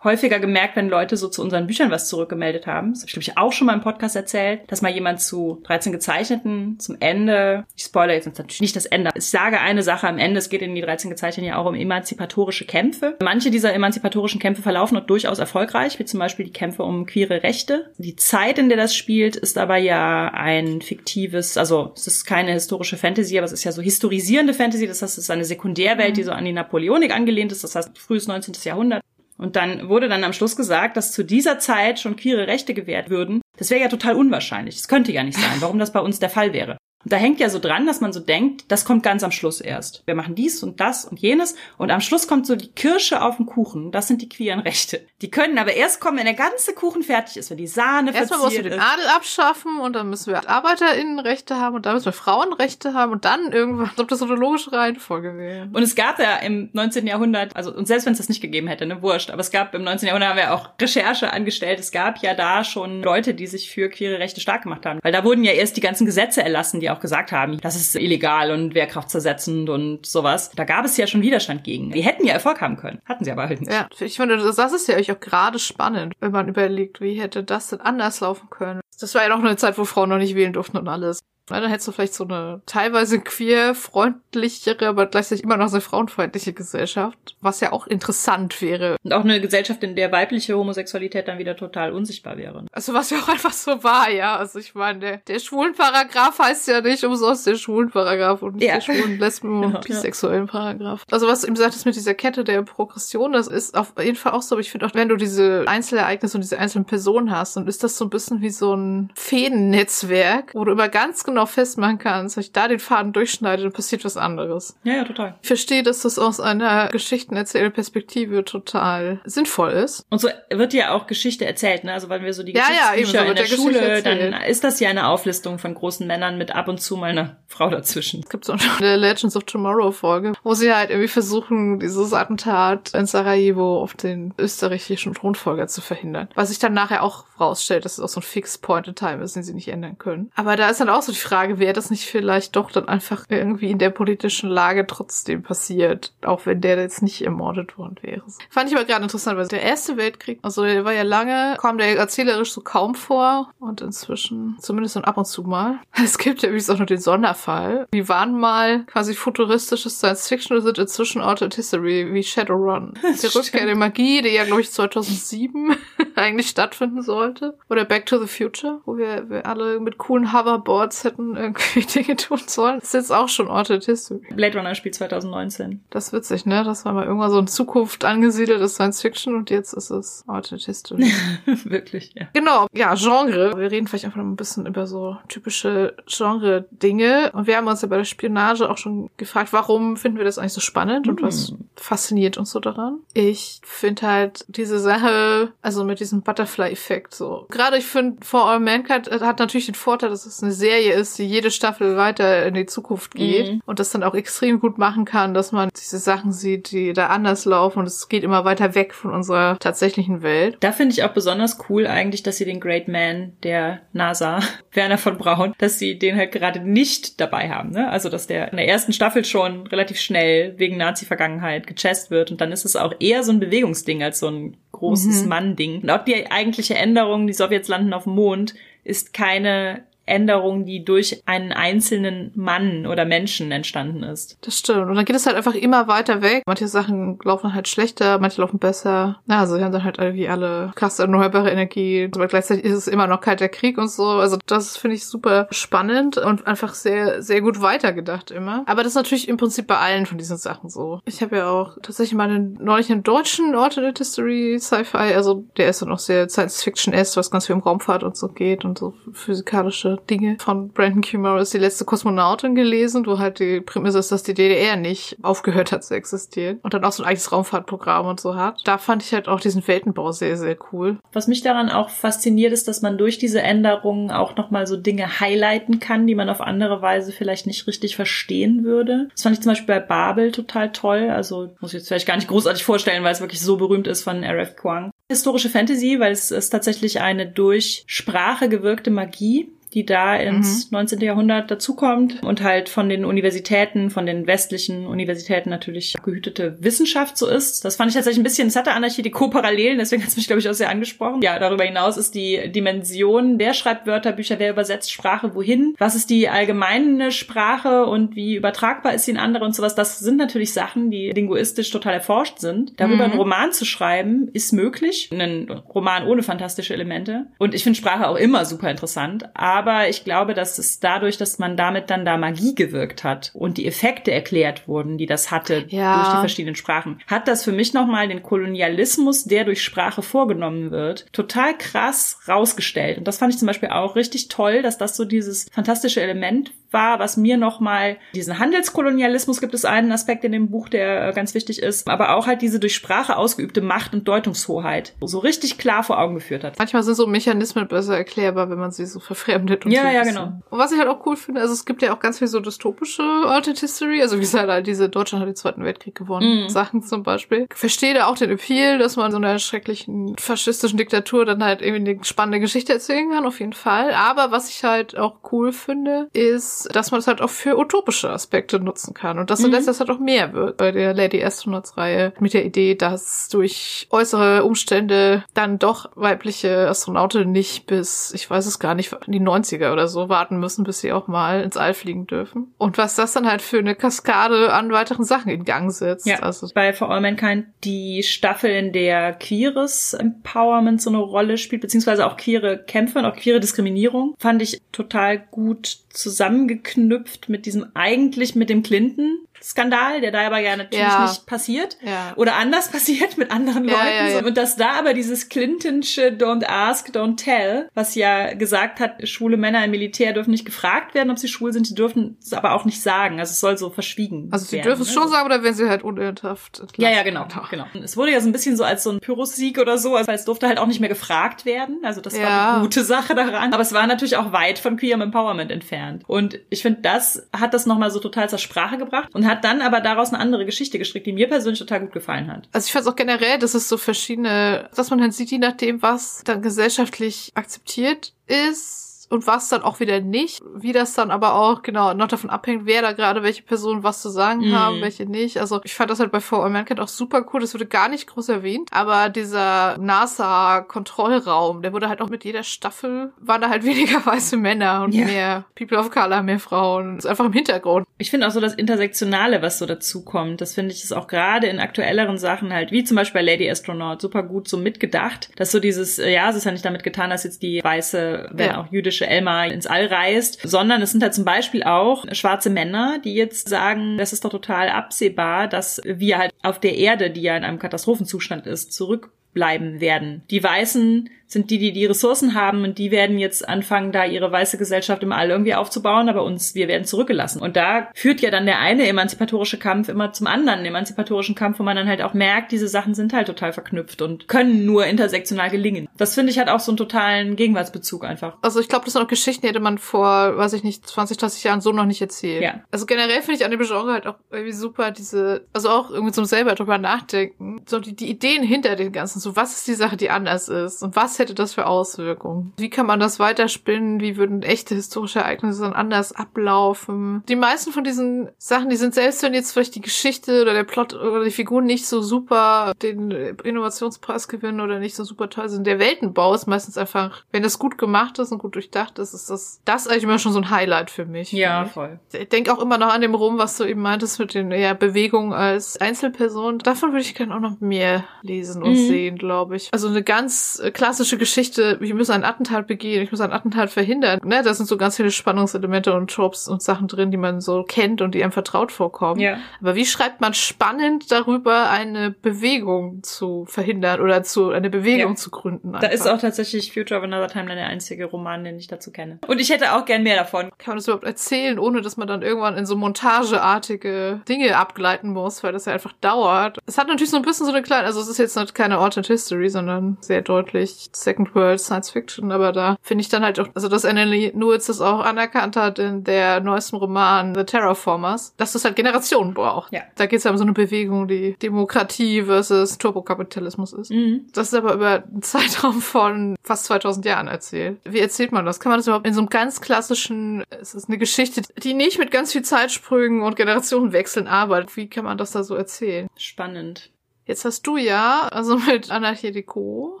häufiger gemerkt, wenn Leute so zu unseren Büchern was zurückgemeldet haben. Das habe ich, glaube ich, auch schon mal im Podcast erzählt, dass mal jemand zu 13 Gezeichneten zum Ende, ich spoilere jetzt natürlich nicht das Ende, ich sage eine Sache am Ende, es geht in die 13 Gezeichneten ja auch um emanzipatorische Kämpfe. Manche dieser emanzipatorischen Kämpfe verlaufen auch durchaus erfolgreich, wie zum Beispiel die Kämpfe um queere Rechte. Die Zeit, in der das spielt, ist aber ja ein fiktives, also es ist keine historische Fantasy, aber es ist ja so historisierende Fantasy. Das heißt, es ist eine Sekundärwelt, mhm. die so an die Napoleonik angelehnt ist. Das heißt, frühes 19. Jahrhundert. Und dann wurde dann am Schluss gesagt, dass zu dieser Zeit schon queere Rechte gewährt würden. Das wäre ja total unwahrscheinlich. Das könnte ja nicht sein, warum das bei uns der Fall wäre. Da hängt ja so dran, dass man so denkt, das kommt ganz am Schluss erst. Wir machen dies und das und jenes und am Schluss kommt so die Kirsche auf den Kuchen. Das sind die queeren Rechte. Die können aber erst kommen, wenn der ganze Kuchen fertig ist, wenn die Sahne Erstmal musst du den Adel abschaffen und dann müssen wir ArbeiterInnenrechte haben und dann müssen wir Frauenrechte haben und dann irgendwann, ob das so eine logische Reihenfolge wäre. Und es gab ja im 19. Jahrhundert, also und selbst wenn es das nicht gegeben hätte, ne, wurscht, aber es gab im 19. Jahrhundert haben wir auch Recherche angestellt. Es gab ja da schon Leute, die sich für queere Rechte stark gemacht haben. Weil da wurden ja erst die ganzen Gesetze erlassen, die auch gesagt haben, das ist illegal und wehrkraftzersetzend und sowas. Da gab es ja schon Widerstand gegen. Die hätten ja Erfolg haben können. Hatten sie aber halt nicht. Ja, ich finde, das ist ja auch gerade spannend, wenn man überlegt, wie hätte das denn anders laufen können. Das war ja noch eine Zeit, wo Frauen noch nicht wählen durften und alles. Ja, dann hättest du vielleicht so eine teilweise queer, freundlichere, aber gleichzeitig immer noch sehr frauenfeindliche Gesellschaft, was ja auch interessant wäre. Und auch eine Gesellschaft, in der weibliche Homosexualität dann wieder total unsichtbar wäre. Also was ja auch einfach so war, ja. Also ich meine, der, der Schwulenparagraph heißt ja nicht umsonst der Schwulenparagraph und nicht ja. der schwulen, lesben und bisexuellen Paragraph. Also was du eben sagtest mit dieser Kette der Progression, das ist auf jeden Fall auch so, aber ich finde auch, wenn du diese Einzelereignisse und diese einzelnen Personen hast, dann ist das so ein bisschen wie so ein Fädennetzwerk, wo du immer ganz genau genau festmachen kannst, wenn ich da den Faden durchschneide, dann passiert was anderes. Ja, ja, total. Ich verstehe, dass das aus einer Geschichtenerzählperspektive total sinnvoll ist. Und so wird ja auch Geschichte erzählt, ne? Also wenn wir so die ja, Geschichtsbücher ja, so in der, der Schule, dann ist das ja eine Auflistung von großen Männern mit ab und zu mal einer Frau dazwischen. Es gibt so eine Legends of Tomorrow Folge, wo sie halt irgendwie versuchen, dieses Attentat in Sarajevo auf den österreichischen Thronfolger zu verhindern. Was sich dann nachher auch rausstellt, dass es auch so ein Fixed Point in Time ist, den sie nicht ändern können. Aber da ist dann auch so die Frage, wäre das nicht vielleicht doch dann einfach irgendwie in der politischen Lage trotzdem passiert, auch wenn der jetzt nicht ermordet worden wäre. Fand ich aber gerade interessant, weil der Erste Weltkrieg, also der war ja lange, kam der erzählerisch so kaum vor und inzwischen zumindest dann ab und zu mal. Es gibt ja übrigens auch noch den Sonderfall. Die waren mal quasi futuristisches Science Fiction und sind inzwischen Altered History wie Shadowrun. Die Rückkehr der Magie, die ja glaube ich 2007 eigentlich stattfinden sollte. Oder Back to the Future, wo wir, wir alle mit coolen Hoverboards hätten irgendwie Dinge tun sollen. Das ist jetzt auch schon History. Blade Runner spielt 2019. Das ist witzig, ne? Das war mal irgendwann so in Zukunft angesiedelt ist Science Fiction und jetzt ist es History. Wirklich, ja. Genau, ja, Genre. Wir reden vielleicht einfach noch ein bisschen über so typische Genre-Dinge. Und wir haben uns ja bei der Spionage auch schon gefragt, warum finden wir das eigentlich so spannend und was Hm. fasziniert uns so daran? Ich finde halt diese Sache, also mit diesem Butterfly-Effekt so. Gerade ich finde, For All Mankind äh, hat natürlich den Vorteil, dass es eine Serie ist, die jede Staffel weiter in die Zukunft geht Mhm. und das dann auch extrem gut machen kann, dass man diese Sachen sieht, die da anders laufen und es geht immer weiter weg von unserer tatsächlichen Welt. Da finde ich auch besonders cool eigentlich, dass sie den Great Man der NASA, Werner von Braun, dass sie den halt gerade nicht dabei haben. Ne? Also, dass der in der ersten Staffel schon relativ schnell wegen Nazi-Vergangenheit gechest wird und dann ist es auch eher so ein Bewegungsding als so ein großes Mhm. Mann-Ding. Und auch die eigentliche Änderung, die Sowjets landen auf dem Mond, ist keine Änderung, die durch einen einzelnen Mann oder Menschen entstanden ist. Das stimmt. Und dann geht es halt einfach immer weiter weg. Manche Sachen laufen halt schlechter, manche laufen besser. Na, also wir haben dann halt irgendwie alle krass erneuerbare Energie. Aber gleichzeitig ist es immer noch kalter Krieg und so. Also das finde ich super spannend und einfach sehr, sehr gut weitergedacht immer. Aber das ist natürlich im Prinzip bei allen von diesen Sachen so. Ich habe ja auch tatsächlich mal einen, neulich einen deutschen Alternate History Sci-Fi. Also der ist dann auch sehr Science-Fiction-esque, was ganz viel um Raumfahrt und so geht und so physikalische Dinge von Brandon Q. Morris, die letzte Kosmonautin gelesen, wo halt die Prämisse ist, dass die DDR nicht aufgehört hat zu existieren und dann auch so ein eigenes Raumfahrtprogramm und so hat. Da fand ich halt auch diesen Weltenbau sehr, sehr cool. Was mich daran auch fasziniert, ist, dass man durch diese Änderungen auch nochmal so Dinge highlighten kann, die man auf andere Weise vielleicht nicht richtig verstehen würde. Das fand ich zum Beispiel bei Babel total toll. Also muss ich jetzt vielleicht gar nicht großartig vorstellen, weil es wirklich so berühmt ist von R.F. Kuang. Historische Fantasy, weil es ist tatsächlich eine durch Sprache gewirkte Magie die da ins 19. Jahrhundert dazukommt und halt von den Universitäten, von den westlichen Universitäten natürlich gehütete Wissenschaft so ist. Das fand ich tatsächlich ein bisschen, es hatte Anarchie die Co-Parallelen, deswegen hat es mich, glaube ich, auch sehr angesprochen. Ja, darüber hinaus ist die Dimension, wer schreibt Wörterbücher, wer übersetzt Sprache wohin, was ist die allgemeine Sprache und wie übertragbar ist sie in andere und sowas. Das sind natürlich Sachen, die linguistisch total erforscht sind. Darüber Mhm. einen Roman zu schreiben, ist möglich. Ein Roman ohne fantastische Elemente. Und ich finde Sprache auch immer super interessant. Aber ich glaube, dass es dadurch, dass man damit dann da Magie gewirkt hat und die Effekte erklärt wurden, die das hatte Ja. durch die verschiedenen Sprachen, hat das für mich nochmal den Kolonialismus, der durch Sprache vorgenommen wird, total krass rausgestellt. Und das fand ich zum Beispiel auch richtig toll, dass das so dieses fantastische Element war, was mir nochmal diesen Handelskolonialismus gibt es einen Aspekt in dem Buch, der äh, ganz wichtig ist, aber auch halt diese durch Sprache ausgeübte Macht und Deutungshoheit so richtig klar vor Augen geführt hat. Manchmal sind so Mechanismen besser erklärbar, wenn man sie so verfremdet. Und Ja, so ja, genau. Und was ich halt auch cool finde, also es gibt ja auch ganz viel so dystopische Alternate History, also wie gesagt, halt diese Deutschland hat den Zweiten Weltkrieg gewonnen, Mhm. Sachen zum Beispiel. Ich verstehe da auch den Appeal, dass man so einer schrecklichen faschistischen Diktatur dann halt irgendwie eine spannende Geschichte erzählen kann, auf jeden Fall. Aber was ich halt auch cool finde, ist, dass man es halt auch für utopische Aspekte nutzen kann. Und dass Mhm. das halt auch mehr wird bei der Lady Astronauts-Reihe mit der Idee, dass durch äußere Umstände dann doch weibliche Astronauten nicht bis, ich weiß es gar nicht, in die 90er oder so warten müssen, bis sie auch mal ins All fliegen dürfen. Und was das dann halt für eine Kaskade an weiteren Sachen in Gang setzt. Ja, Also, bei For All Mankind die Staffel, in der queeres Empowerment so eine Rolle spielt, beziehungsweise auch queere Kämpfe und auch queere Diskriminierung, fand ich total gut zusammengeknüpft mit diesem eigentlich mit dem Clinton. Skandal, der da aber ja natürlich Ja. nicht passiert. ja. Oder anders passiert mit anderen Leuten. Und dass da aber dieses Clintonsche Don't ask, don't tell, was ja gesagt hat, schwule Männer im Militär dürfen nicht gefragt werden, ob sie schwul sind, sie dürfen es aber auch nicht sagen. Also es soll so verschwiegen Also sie werden. dürfen es ne? schon sagen, oder wenn sie halt unirrthaft Ja, ja, genau, genau. Es wurde ja so ein bisschen so als so ein Pyrrhus-Sieg oder so, also es durfte halt auch nicht mehr gefragt werden. Also das war die gute Sache daran. Aber es war natürlich auch weit von Queer Empowerment entfernt. Und ich finde, das hat das nochmal so total zur Sprache gebracht und hat dann aber daraus eine andere Geschichte gestrickt, die mir persönlich total gut gefallen hat. Also ich fand auch generell, dass es so verschiedene, dass man dann sieht, je nachdem, was dann gesellschaftlich akzeptiert ist und was dann auch wieder nicht, wie das dann aber auch genau noch davon abhängt, wer da gerade welche Personen was zu sagen Mhm. haben, welche nicht. Also ich fand das halt bei For All Mankind auch super cool, das wurde gar nicht groß erwähnt, aber dieser NASA-Kontrollraum, der wurde halt auch mit jeder Staffel, waren da halt weniger weiße Männer und Ja. mehr People of Color, mehr Frauen. Das ist einfach im Hintergrund. Ich finde auch so das Intersektionale, was so dazu kommt, das finde ich ist auch gerade in aktuelleren Sachen halt, wie zum Beispiel bei Lady Astronaut, super gut so mitgedacht, dass so dieses, äh, ja, es ist ja nicht damit getan, dass jetzt die weiße, wenn Ja. auch jüdische außerirdische Elmar ins All reist, sondern es sind halt zum Beispiel auch schwarze Männer, die jetzt sagen, das ist doch total absehbar, dass wir halt auf der Erde, die ja in einem Katastrophenzustand ist, zurückbleiben werden. Die Weißen sind die, die die Ressourcen haben und die werden jetzt anfangen, da ihre weiße Gesellschaft im All irgendwie aufzubauen, aber uns, wir werden zurückgelassen. Und da führt ja dann der eine emanzipatorische Kampf immer zum anderen emanzipatorischen Kampf, wo man dann halt auch merkt, diese Sachen sind halt total verknüpft und können nur intersektional gelingen. Das finde ich hat auch so einen totalen Gegenwartsbezug einfach. Also ich glaube, das sind auch Geschichten, die hätte man vor, weiß ich nicht, 20, 30 Jahren so noch nicht erzählt. Ja. Also generell finde ich an dem Genre halt auch irgendwie super diese, also auch irgendwie zum selber drüber nachdenken, so die, die Ideen hinter den ganzen, so was ist die Sache, die anders ist und was hätte das für Auswirkungen? Wie kann man das weiterspinnen? Wie würden echte historische Ereignisse dann anders ablaufen? Die meisten von diesen Sachen, die sind selbst, wenn jetzt vielleicht die Geschichte oder der Plot oder die Figuren nicht so super den Innovationspreis gewinnen oder nicht so super toll sind, der Weltenbau ist meistens einfach, wenn das gut gemacht ist und gut durchdacht ist, ist das, das eigentlich immer schon so ein Highlight für mich. Ja, voll. Ich denke auch immer noch an dem Rum, was du eben meintest mit den ja, Bewegungen als Einzelperson. Davon würde ich gerne auch noch mehr lesen und Mhm. sehen, glaube ich. Also eine ganz äh, klassische Geschichte, ich muss einen Attentat begehen, ich muss einen Attentat verhindern. Ne? Da sind so ganz viele Spannungselemente und Tropes und Sachen drin, die man so kennt und die einem vertraut vorkommen. Ja. Aber wie schreibt man spannend darüber, eine Bewegung zu verhindern oder zu eine Bewegung Ja. zu gründen? Da einfach? ist auch tatsächlich Future of Another Timeline der einzige Roman, den ich dazu kenne. Und ich hätte auch gern mehr davon. kann man das überhaupt erzählen, ohne dass man dann irgendwann in so montageartige Dinge abgleiten muss, weil das ja einfach dauert. Es hat natürlich so ein bisschen so eine kleine, also es ist jetzt nicht keine Alternate History, sondern sehr deutlich Second World Science Fiction, aber da finde ich dann halt auch, also dass Annelie Newitz das auch anerkannt hat in der neuesten Roman The Terraformers, dass das halt Generationen braucht. Ja. Da geht es ja um so eine Bewegung, die Demokratie versus Turbokapitalismus ist. Mhm. Das ist aber über einen Zeitraum von fast 2000 Jahren erzählt. Wie erzählt man das? Kann man das überhaupt in so einem ganz klassischen, es ist eine Geschichte, die nicht mit ganz viel Zeitsprüngen und Generationenwechseln arbeitet. Wie kann man das da so erzählen? Spannend. Jetzt hast du ja, also mit Anarchie Deco,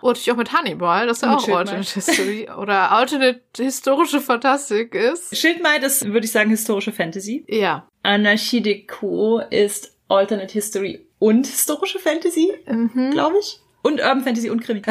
und natürlich auch mit Hannibal, das ja Und auch Schildmaid. Alternate History oder Alternate historische Fantastik ist. Schildmaid ist, würde ich sagen, historische Fantasy. Ja. Anarchie Deco ist Alternate History und historische Fantasy, Mhm. glaube ich. Und Urban Fantasy und Krimi.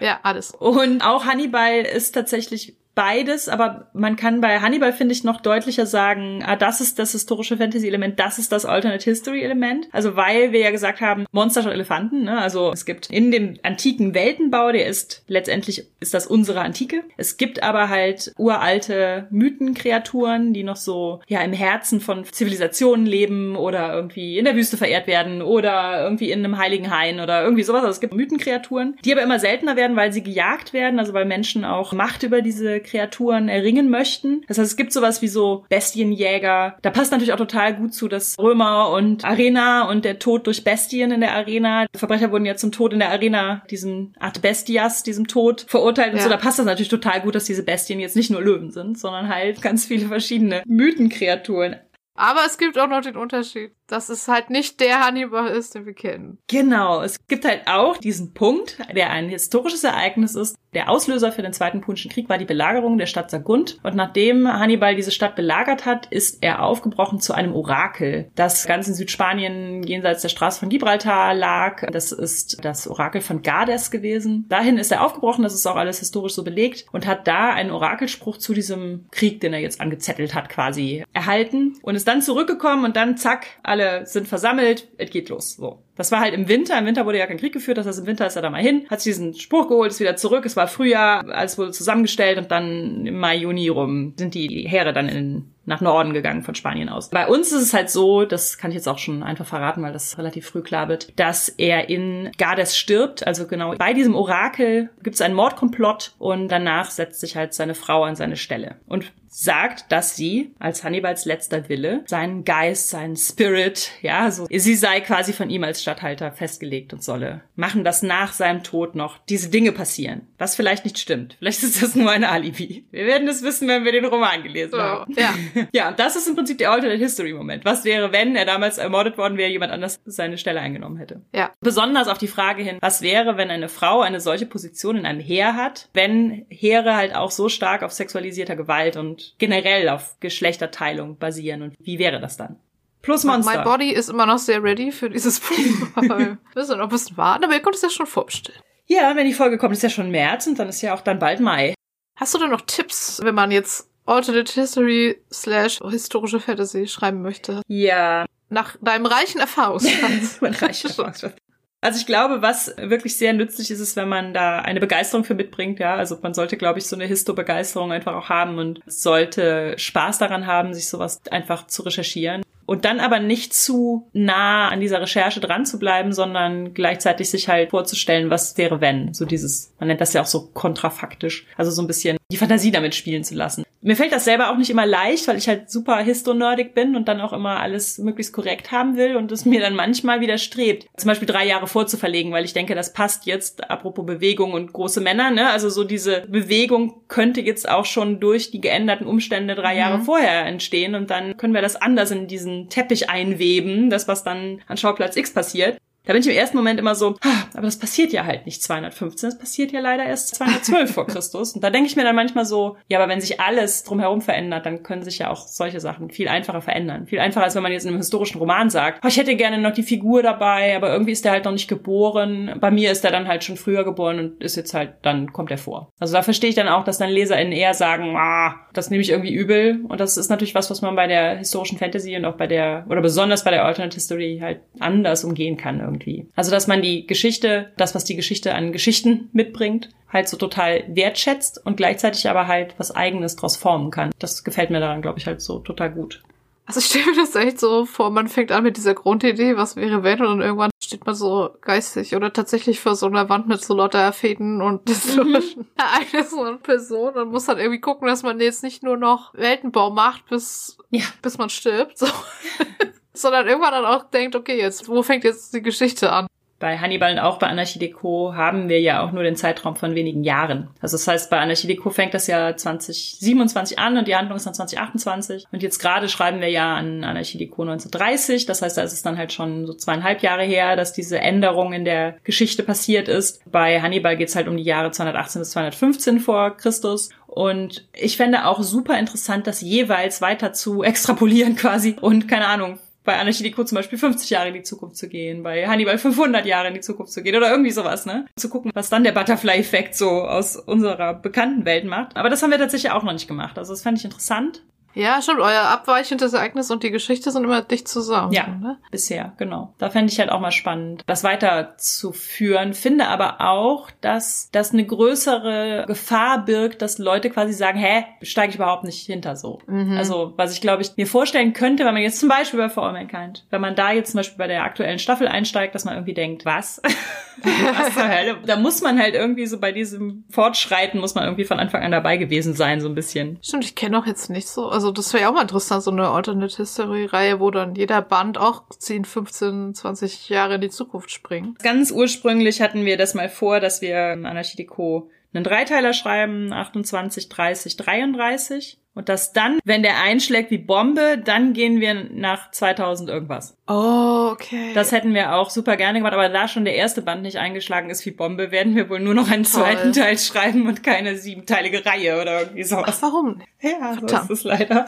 Ja, alles. Und auch Hannibal ist tatsächlich beides, aber man kann bei Hannibal, finde ich, noch deutlicher sagen, ah, das ist das historische Fantasy-Element, das ist das Alternate History-Element. Also weil wir ja gesagt haben, Monster statt Elefanten, ne? also es gibt in dem antiken Weltenbau, der ist letztendlich, ist das unsere Antike. Es gibt aber halt uralte Mythenkreaturen, die noch so, ja, im Herzen von Zivilisationen leben oder irgendwie in der Wüste verehrt werden oder irgendwie in einem heiligen Hain oder irgendwie sowas. Also es gibt Mythenkreaturen, die aber immer seltener werden, weil sie gejagt werden, also weil Menschen auch Macht über diese Kreaturen erringen möchten. Das heißt, es gibt sowas wie so Bestienjäger. Da passt natürlich auch total gut zu, dass Römer und Arena und der Tod durch Bestien in der Arena. Verbrecher wurden ja zum Tod in der Arena, diesem Art Bestias, diesem Tod verurteilt und Ja. so. Da passt das natürlich total gut, dass diese Bestien jetzt nicht nur Löwen sind, sondern halt ganz viele verschiedene Mythenkreaturen. Aber es gibt auch noch den Unterschied, dass es halt nicht der Hannibal ist, den wir kennen. Genau, es gibt halt auch diesen Punkt, der ein historisches Ereignis ist. Der Auslöser für den Zweiten Punischen Krieg war die Belagerung der Stadt Sagunt. Und nachdem Hannibal diese Stadt belagert hat, ist er aufgebrochen zu einem Orakel, das ganz in Südspanien jenseits der Straße von Gibraltar lag. Das ist das Orakel von Gades gewesen. Dahin ist er aufgebrochen, das ist auch alles historisch so belegt und hat da einen Orakelspruch zu diesem Krieg, den er jetzt angezettelt hat, quasi erhalten und ist dann zurückgekommen und dann zack, alle sind versammelt, es geht los. So. Das war halt im Winter. Im Winter wurde ja kein Krieg geführt. Das heißt, im Winter ist er da mal hin, hat sich diesen Spruch geholt, ist wieder zurück. Es war Frühjahr, alles wurde zusammengestellt und dann im Mai, Juni rum sind die Heere dann in, nach Norden gegangen von Spanien aus. Bei uns ist es halt so, das kann ich jetzt auch schon einfach verraten, weil das relativ früh klar wird, dass er in Gades stirbt. Also genau bei diesem Orakel gibt es einen Mordkomplott und danach setzt sich halt seine Frau an seine Stelle und sagt, dass sie als Hannibals letzter Wille seinen Geist, seinen Spirit, ja, so sie sei quasi von ihm als Statthalter festgelegt und solle machen, dass nach seinem Tod noch diese Dinge passieren. Was vielleicht nicht stimmt. Vielleicht ist das nur ein Alibi. Wir werden es wissen, wenn wir den Roman gelesen So, haben. ja. Ja, und das ist im Prinzip der Alternate History Moment. Was wäre, wenn er damals ermordet worden wäre, jemand anders seine Stelle eingenommen hätte? Ja. Besonders auf die Frage hin, was wäre, wenn eine Frau eine solche Position in einem Heer hat, wenn Heere halt auch so stark auf sexualisierter Gewalt und generell auf Geschlechterteilung basieren und wie wäre das dann? Plus Monster. My Body ist immer noch sehr ready für dieses Buch. aber wir müssen noch ein bisschen warten, aber ihr könnt es ja schon vorbestellen. Ja, wenn die Folge kommt, ist ja schon März und dann ist ja auch dann bald Mai. Hast du denn noch Tipps, wenn man jetzt Alternate History slash historische Fantasy schreiben möchte? Ja. Nach deinem reichen Erfahrungsschatz. mein reicher Erfahrungsschatz. Also ich glaube, was wirklich sehr nützlich ist, ist, wenn man da eine Begeisterung für mitbringt, ja. Also man sollte, glaube ich, so eine Histo-Begeisterung einfach auch haben und sollte Spaß daran haben, sich sowas einfach zu recherchieren. Und dann aber nicht zu nah an dieser Recherche dran zu bleiben, sondern gleichzeitig sich halt vorzustellen, was wäre wenn. So dieses, man nennt das ja auch so kontrafaktisch. Also so ein bisschen die Fantasie damit spielen zu lassen. Mir fällt das selber auch nicht immer leicht, weil ich halt super histonerdig bin und dann auch immer alles möglichst korrekt haben will und es mir dann manchmal widerstrebt, zum Beispiel drei Jahre vorzuverlegen, weil ich denke, das passt jetzt, apropos Bewegung und große Männer, ne? Also so diese Bewegung könnte jetzt auch schon durch die geänderten Umstände drei mhm. Jahre vorher entstehen und dann können wir das anders in diesen Teppich einweben, das was dann an Schauplatz X passiert. Da bin ich im ersten Moment immer so, aber das passiert ja halt nicht 215, das passiert ja leider erst 212 vor Christus. Und da denke ich mir dann manchmal so, ja, aber wenn sich alles drumherum verändert, dann können sich ja auch solche Sachen viel einfacher verändern. Viel einfacher, als wenn man jetzt in einem historischen Roman sagt, oh, ich hätte gerne noch die Figur dabei, aber irgendwie ist der halt noch nicht geboren. Bei mir ist er dann halt schon früher geboren und ist jetzt halt, dann kommt er vor. Also da verstehe ich dann auch, dass dann LeserInnen eher sagen, ah, das nehme ich irgendwie übel. Und das ist natürlich was, was man bei der historischen Fantasy und auch bei der, oder besonders bei der Alternate History halt anders umgehen kann irgendwie irgendwie. Also, dass man die Geschichte, das, was die Geschichte an Geschichten mitbringt, halt so total wertschätzt und gleichzeitig aber halt was Eigenes draus formen kann. Das gefällt mir daran, glaube ich, halt so total gut. Also ich stelle mir das echt so vor, man fängt an mit dieser Grundidee, was wäre wenn, und irgendwann steht man so geistig oder tatsächlich vor so einer Wand mit so lauter Fäden und historischen mhm. Ereignissen und Personen und muss dann irgendwie gucken, dass man jetzt nicht nur noch Weltenbau macht, bis, ja. bis man stirbt, so. sondern irgendwann dann auch denkt, okay, jetzt, wo fängt jetzt die Geschichte an? Bei Hannibal und auch bei Anarchie Deco haben wir ja auch nur den Zeitraum von wenigen Jahren. Also das heißt, bei Anarchie Deco fängt das ja 2027 an und die Handlung ist dann 2028. Und jetzt gerade schreiben wir ja an Anarchie Deco 1930. Das heißt, da ist es dann halt schon so zweieinhalb Jahre her, dass diese Änderung in der Geschichte passiert ist. Bei Hannibal geht's halt um die Jahre 218 bis 215 vor Christus. Und ich fände auch super interessant, das jeweils weiter zu extrapolieren quasi und keine Ahnung, bei Anarchie Deco zum Beispiel 50 Jahre in die Zukunft zu gehen, bei Hannibal 500 Jahre in die Zukunft zu gehen oder irgendwie sowas, ne? Zu gucken, was dann der Butterfly-Effekt so aus unserer bekannten Welt macht. Aber das haben wir tatsächlich auch noch nicht gemacht. Also das fände ich interessant. Ja, schon. Euer abweichendes Ereignis und die Geschichte sind immer dicht zusammen. Ja, ne? bisher, genau. Da fände ich halt auch mal spannend, das weiterzuführen. Finde aber auch, dass das eine größere Gefahr birgt, dass Leute quasi sagen, hä, steige ich überhaupt nicht hinter so. Mhm. Also, was ich glaube ich mir vorstellen könnte, wenn man jetzt zum Beispiel bei For All Mankind, wenn man da jetzt zum Beispiel bei der aktuellen Staffel einsteigt, dass man irgendwie denkt, was? was zur Hölle? Da muss man halt irgendwie so bei diesem Fortschreiten, muss man irgendwie von Anfang an dabei gewesen sein, so ein bisschen. Stimmt, ich kenne auch jetzt nicht so, also das wäre ja auch mal interessant, so eine Alternate History-Reihe, wo dann jeder Band auch 10, 15, 20 Jahre in die Zukunft springt. Ganz ursprünglich hatten wir das mal vor, dass wir Anarchie Deco einen Dreiteiler schreiben, 28, 30, 33. Und dass dann, wenn der einschlägt wie Bombe, dann gehen wir nach 2000 irgendwas. Oh, okay. Das hätten wir auch super gerne gemacht, aber da schon der erste Band nicht eingeschlagen ist wie Bombe, werden wir wohl nur noch einen Toll. zweiten Teil schreiben und keine siebenteilige Reihe oder irgendwie sowas. Ach, warum? Ja, Verdammt. so ist es leider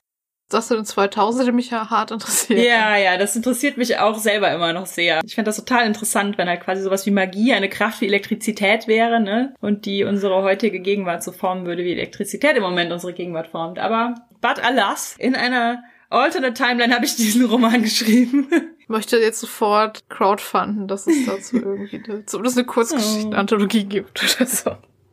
das in den 2000 mich ja hart interessiert. Ja, ja, das interessiert mich auch selber immer noch sehr. Ich finde das total interessant, wenn halt quasi sowas wie Magie eine Kraft wie Elektrizität wäre, ne? Und die unsere heutige Gegenwart so formen würde, wie Elektrizität im Moment unsere Gegenwart formt. Aber, but alas, in einer Alternate Timeline habe ich diesen Roman geschrieben. Ich möchte jetzt sofort crowdfunden, dass es dazu irgendwie eine, zumindest eine Kurzgeschichtenanthologie gibt oder so.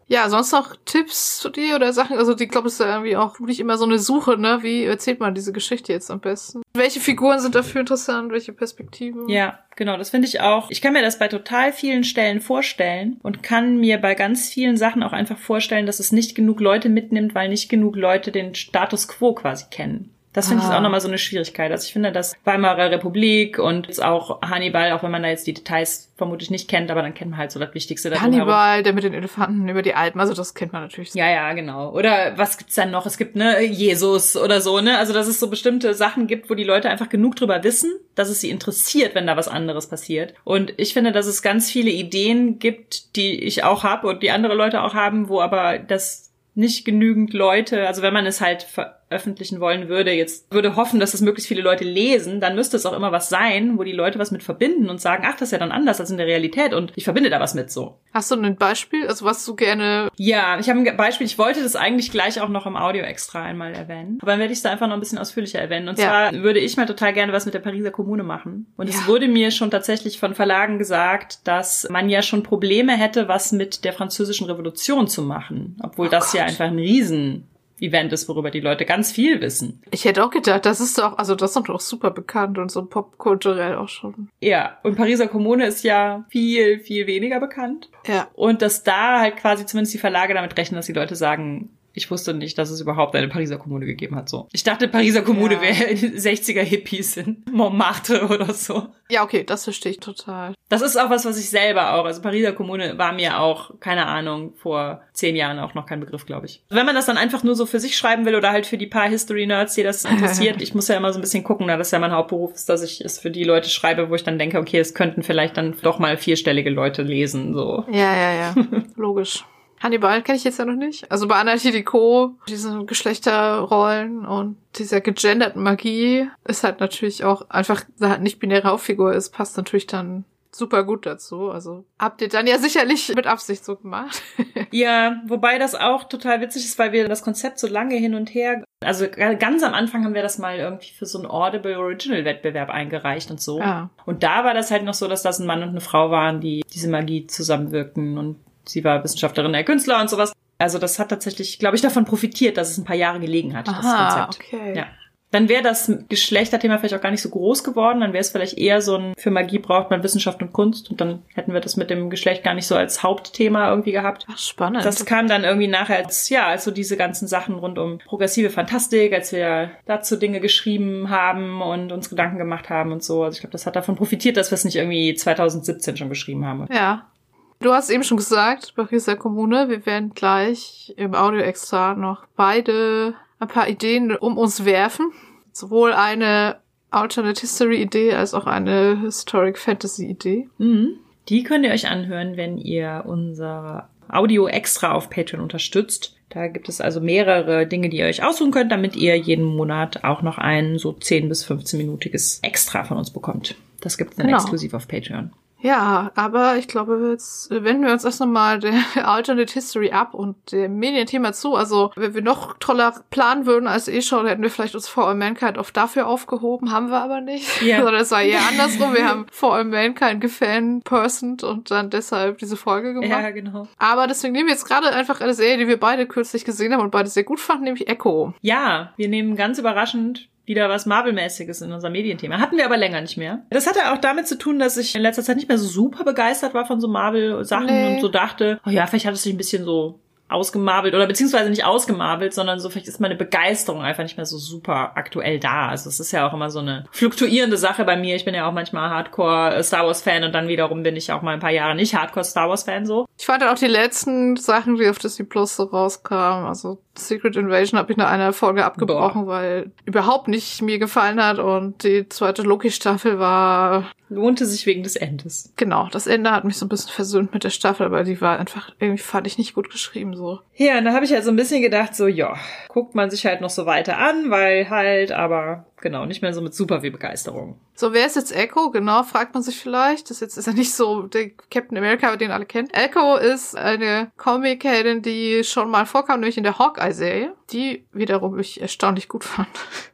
Ja, sonst noch Tipps zu dir oder Sachen? Also, ich glaube, es ist ja irgendwie auch wirklich immer so eine Suche, ne? Wie erzählt man diese Geschichte jetzt am besten? Welche Figuren sind dafür interessant? Welche Perspektiven? Ja, genau, das finde ich auch. Ich kann mir das bei total vielen Stellen vorstellen und kann mir bei ganz vielen Sachen auch einfach vorstellen, dass es nicht genug Leute mitnimmt, weil nicht genug Leute den Status quo quasi kennen. Das finde ah. ich auch nochmal so eine Schwierigkeit. Also ich finde, dass Weimarer Republik und jetzt auch Hannibal, auch wenn man da jetzt die Details vermutlich nicht kennt, aber dann kennt man halt so das Wichtigste. Hannibal, der mit den Elefanten über die Alpen, also das kennt man natürlich. Ja, ja, genau. Oder was gibt's dann noch? Es gibt, ne, Jesus oder so, ne? Also dass es so bestimmte Sachen gibt, wo die Leute einfach genug drüber wissen, dass es sie interessiert, wenn da was anderes passiert. Und ich finde, dass es ganz viele Ideen gibt, die ich auch habe und die andere Leute auch haben, wo aber das nicht genügend Leute, also wenn man es halt veröffentlichen wollen würde, jetzt würde hoffen, dass es möglichst viele Leute lesen, dann müsste es auch immer was sein, wo die Leute was mit verbinden und sagen, ach, das ist ja dann anders als in der Realität und ich verbinde da was mit so. Hast du ein Beispiel, also was du gerne... Ja, ich habe ein Beispiel, ich wollte das eigentlich gleich auch noch im Audio extra einmal erwähnen, aber dann werde ich es da einfach noch ein bisschen ausführlicher erwähnen. Und ja. zwar würde ich mal total gerne was mit der Pariser Kommune machen. Und ja. es wurde mir schon tatsächlich von Verlagen gesagt, dass man ja schon Probleme hätte, was mit der französischen Revolution zu machen, obwohl oh das Gott. ja einfach ein Riesen Event ist, worüber die Leute ganz viel wissen. Ich hätte auch gedacht, das ist doch, also das ist doch super bekannt und so popkulturell auch schon. Ja, und Pariser Kommune ist ja viel, viel weniger bekannt. Ja. Und dass da halt quasi zumindest die Verlage damit rechnen, dass die Leute sagen, ich wusste nicht, dass es überhaupt eine Pariser Kommune gegeben hat. So. Ich dachte, Pariser Kommune ja. wäre 60er Hippies in Montmartre oder so. Ja, okay, das verstehe ich total. Das ist auch was, was ich selber auch. Also Pariser Kommune war mir auch, keine Ahnung, vor zehn Jahren auch noch kein Begriff, glaube ich. Wenn man das dann einfach nur so für sich schreiben will oder halt für die paar History-Nerds, die das interessiert, ich muss ja immer so ein bisschen gucken, da das ja mein Hauptberuf ist, dass ich es für die Leute schreibe, wo ich dann denke, okay, es könnten vielleicht dann doch mal vierstellige Leute lesen. So. Ja, ja, ja. Logisch. Hannibal kenne ich jetzt ja noch nicht. Also bei Anarchy Co., diese Geschlechterrollen und dieser gegenderten Magie ist halt natürlich auch einfach, da halt nicht binäre Hauptfigur ist, passt natürlich dann super gut dazu. Also habt ihr dann ja sicherlich mit Absicht so gemacht. ja, wobei das auch total witzig ist, weil wir das Konzept so lange hin und her, also ganz am Anfang haben wir das mal irgendwie für so einen Audible Original Wettbewerb eingereicht und so. Ah. Und da war das halt noch so, dass das ein Mann und eine Frau waren, die diese Magie zusammenwirken und sie war Wissenschaftlerin, der Künstler und sowas. Also das hat tatsächlich, glaube ich, davon profitiert, dass es ein paar Jahre gelegen hat, Aha, das Konzept. Okay. Ja. Dann wäre das Geschlechterthema vielleicht auch gar nicht so groß geworden. Dann wäre es vielleicht eher so ein, für Magie braucht man Wissenschaft und Kunst. Und dann hätten wir das mit dem Geschlecht gar nicht so als Hauptthema irgendwie gehabt. Ach, spannend. Das kam dann irgendwie nachher als, ja, als so diese ganzen Sachen rund um progressive Fantastik, als wir dazu Dinge geschrieben haben und uns Gedanken gemacht haben und so. Also ich glaube, das hat davon profitiert, dass wir es nicht irgendwie 2017 schon geschrieben haben. Ja, Du hast eben schon gesagt, Pariser Kommune, wir werden gleich im Audio extra noch beide ein paar Ideen um uns werfen. Sowohl eine Alternate History Idee als auch eine Historic Fantasy Idee. Mhm. Die könnt ihr euch anhören, wenn ihr unser Audio extra auf Patreon unterstützt. Da gibt es also mehrere Dinge, die ihr euch aussuchen könnt, damit ihr jeden Monat auch noch ein so 10 bis 15-minütiges Extra von uns bekommt. Das gibt es dann genau. exklusiv auf Patreon. Ja, aber ich glaube, jetzt wenden wir uns erst nochmal der Alternate History ab und dem Medienthema zu. Also, wenn wir noch toller planen würden als eh schon, hätten wir vielleicht uns For All Mankind oft dafür aufgehoben, haben wir aber nicht. Ja. Sondern es war eher andersrum. Wir haben For All Mankind gefan-personed und dann deshalb diese Folge gemacht. Ja, genau. Aber deswegen nehmen wir jetzt gerade einfach eine Serie, die wir beide kürzlich gesehen haben und beide sehr gut fanden, nämlich Echo. Ja, wir nehmen ganz überraschend wieder was Marvel-mäßiges in unserem Medienthema. Hatten wir aber länger nicht mehr. Das hatte auch damit zu tun, dass ich in letzter Zeit nicht mehr so super begeistert war von so Marvel-Sachen nee. und so dachte, oh ja, vielleicht hat es sich ein bisschen so ausgemabelt oder beziehungsweise nicht ausgemabelt, sondern so vielleicht ist meine Begeisterung einfach nicht mehr so super aktuell da. Also es ist ja auch immer so eine fluktuierende Sache bei mir. Ich bin ja auch manchmal Hardcore äh, Star Wars Fan und dann wiederum bin ich auch mal ein paar Jahre nicht Hardcore Star Wars Fan so. Ich fand auch die letzten Sachen, die auf Disney Plus so rauskamen, also Secret Invasion habe ich nach einer Folge abgebrochen, Boah. weil überhaupt nicht mir gefallen hat und die zweite Loki-Staffel war lohnte sich wegen des Endes. Genau, das Ende hat mich so ein bisschen versöhnt mit der Staffel, aber die war einfach, irgendwie fand ich nicht gut geschrieben so. Ja, und da habe ich halt so ein bisschen gedacht, so, ja, guckt man sich halt noch so weiter an, weil halt, aber genau, nicht mehr so mit super viel Begeisterung. So, wer ist jetzt Echo? Genau, fragt man sich vielleicht. Das jetzt ist ja nicht so der Captain America, den alle kennt. Echo ist eine Comic-Heldin, die schon mal vorkam, nämlich in der Hawkeye-Serie, die wiederum ich erstaunlich gut fand.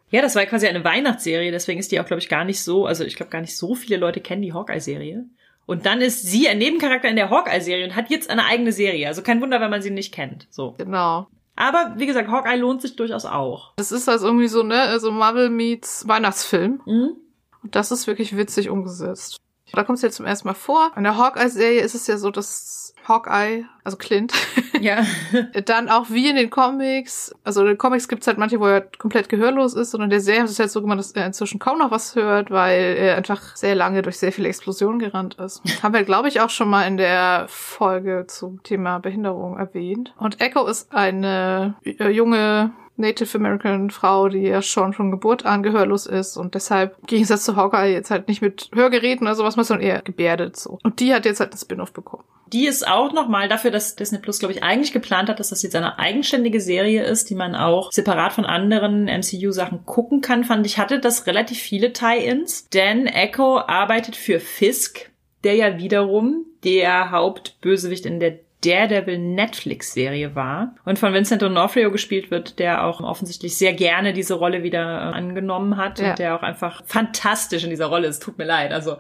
Ja, das war quasi eine Weihnachtsserie, deswegen ist die auch, glaube ich, gar nicht so, also ich glaube gar nicht so viele Leute kennen die Hawkeye-Serie. Und dann ist sie ein Nebencharakter in der Hawkeye-Serie und hat jetzt eine eigene Serie. Also kein Wunder, wenn man sie nicht kennt. So. Genau. Aber wie gesagt, Hawkeye lohnt sich durchaus auch. Das ist also irgendwie so, ne, also Marvel meets Weihnachtsfilm. Mhm. Und das ist wirklich witzig umgesetzt. Da kommt es jetzt zum ersten Mal vor. In der Hawkeye-Serie ist es ja so, dass Hawkeye, also Clint. Ja. dann auch wie in den Comics, also in den Comics gibt's halt manche, wo er komplett gehörlos ist, sondern der Serie sie es halt so gemacht, dass er inzwischen kaum noch was hört, weil er einfach sehr lange durch sehr viele Explosionen gerannt ist. haben wir, glaube ich, auch schon mal in der Folge zum Thema Behinderung erwähnt. Und Echo ist eine äh, junge Native American Frau, die ja schon von Geburt an gehörlos ist und deshalb im Gegensatz zu Hawkeye jetzt halt nicht mit Hörgeräten oder sowas, sondern eher gebärdet so. Und die hat jetzt halt ein Spin-off bekommen. Die ist auch nochmal dafür, dass Disney Plus, glaube ich, eigentlich geplant hat, dass das jetzt eine eigenständige Serie ist, die man auch separat von anderen MCU-Sachen gucken kann, fand ich, hatte das relativ viele Tie-Ins. Denn Echo arbeitet für Fisk, der ja wiederum der Hauptbösewicht in der Daredevil Netflix-Serie war und von Vincent D'Onofrio gespielt wird, der auch offensichtlich sehr gerne diese Rolle wieder äh, angenommen hat ja. und der auch einfach fantastisch in dieser Rolle ist. Tut mir leid, also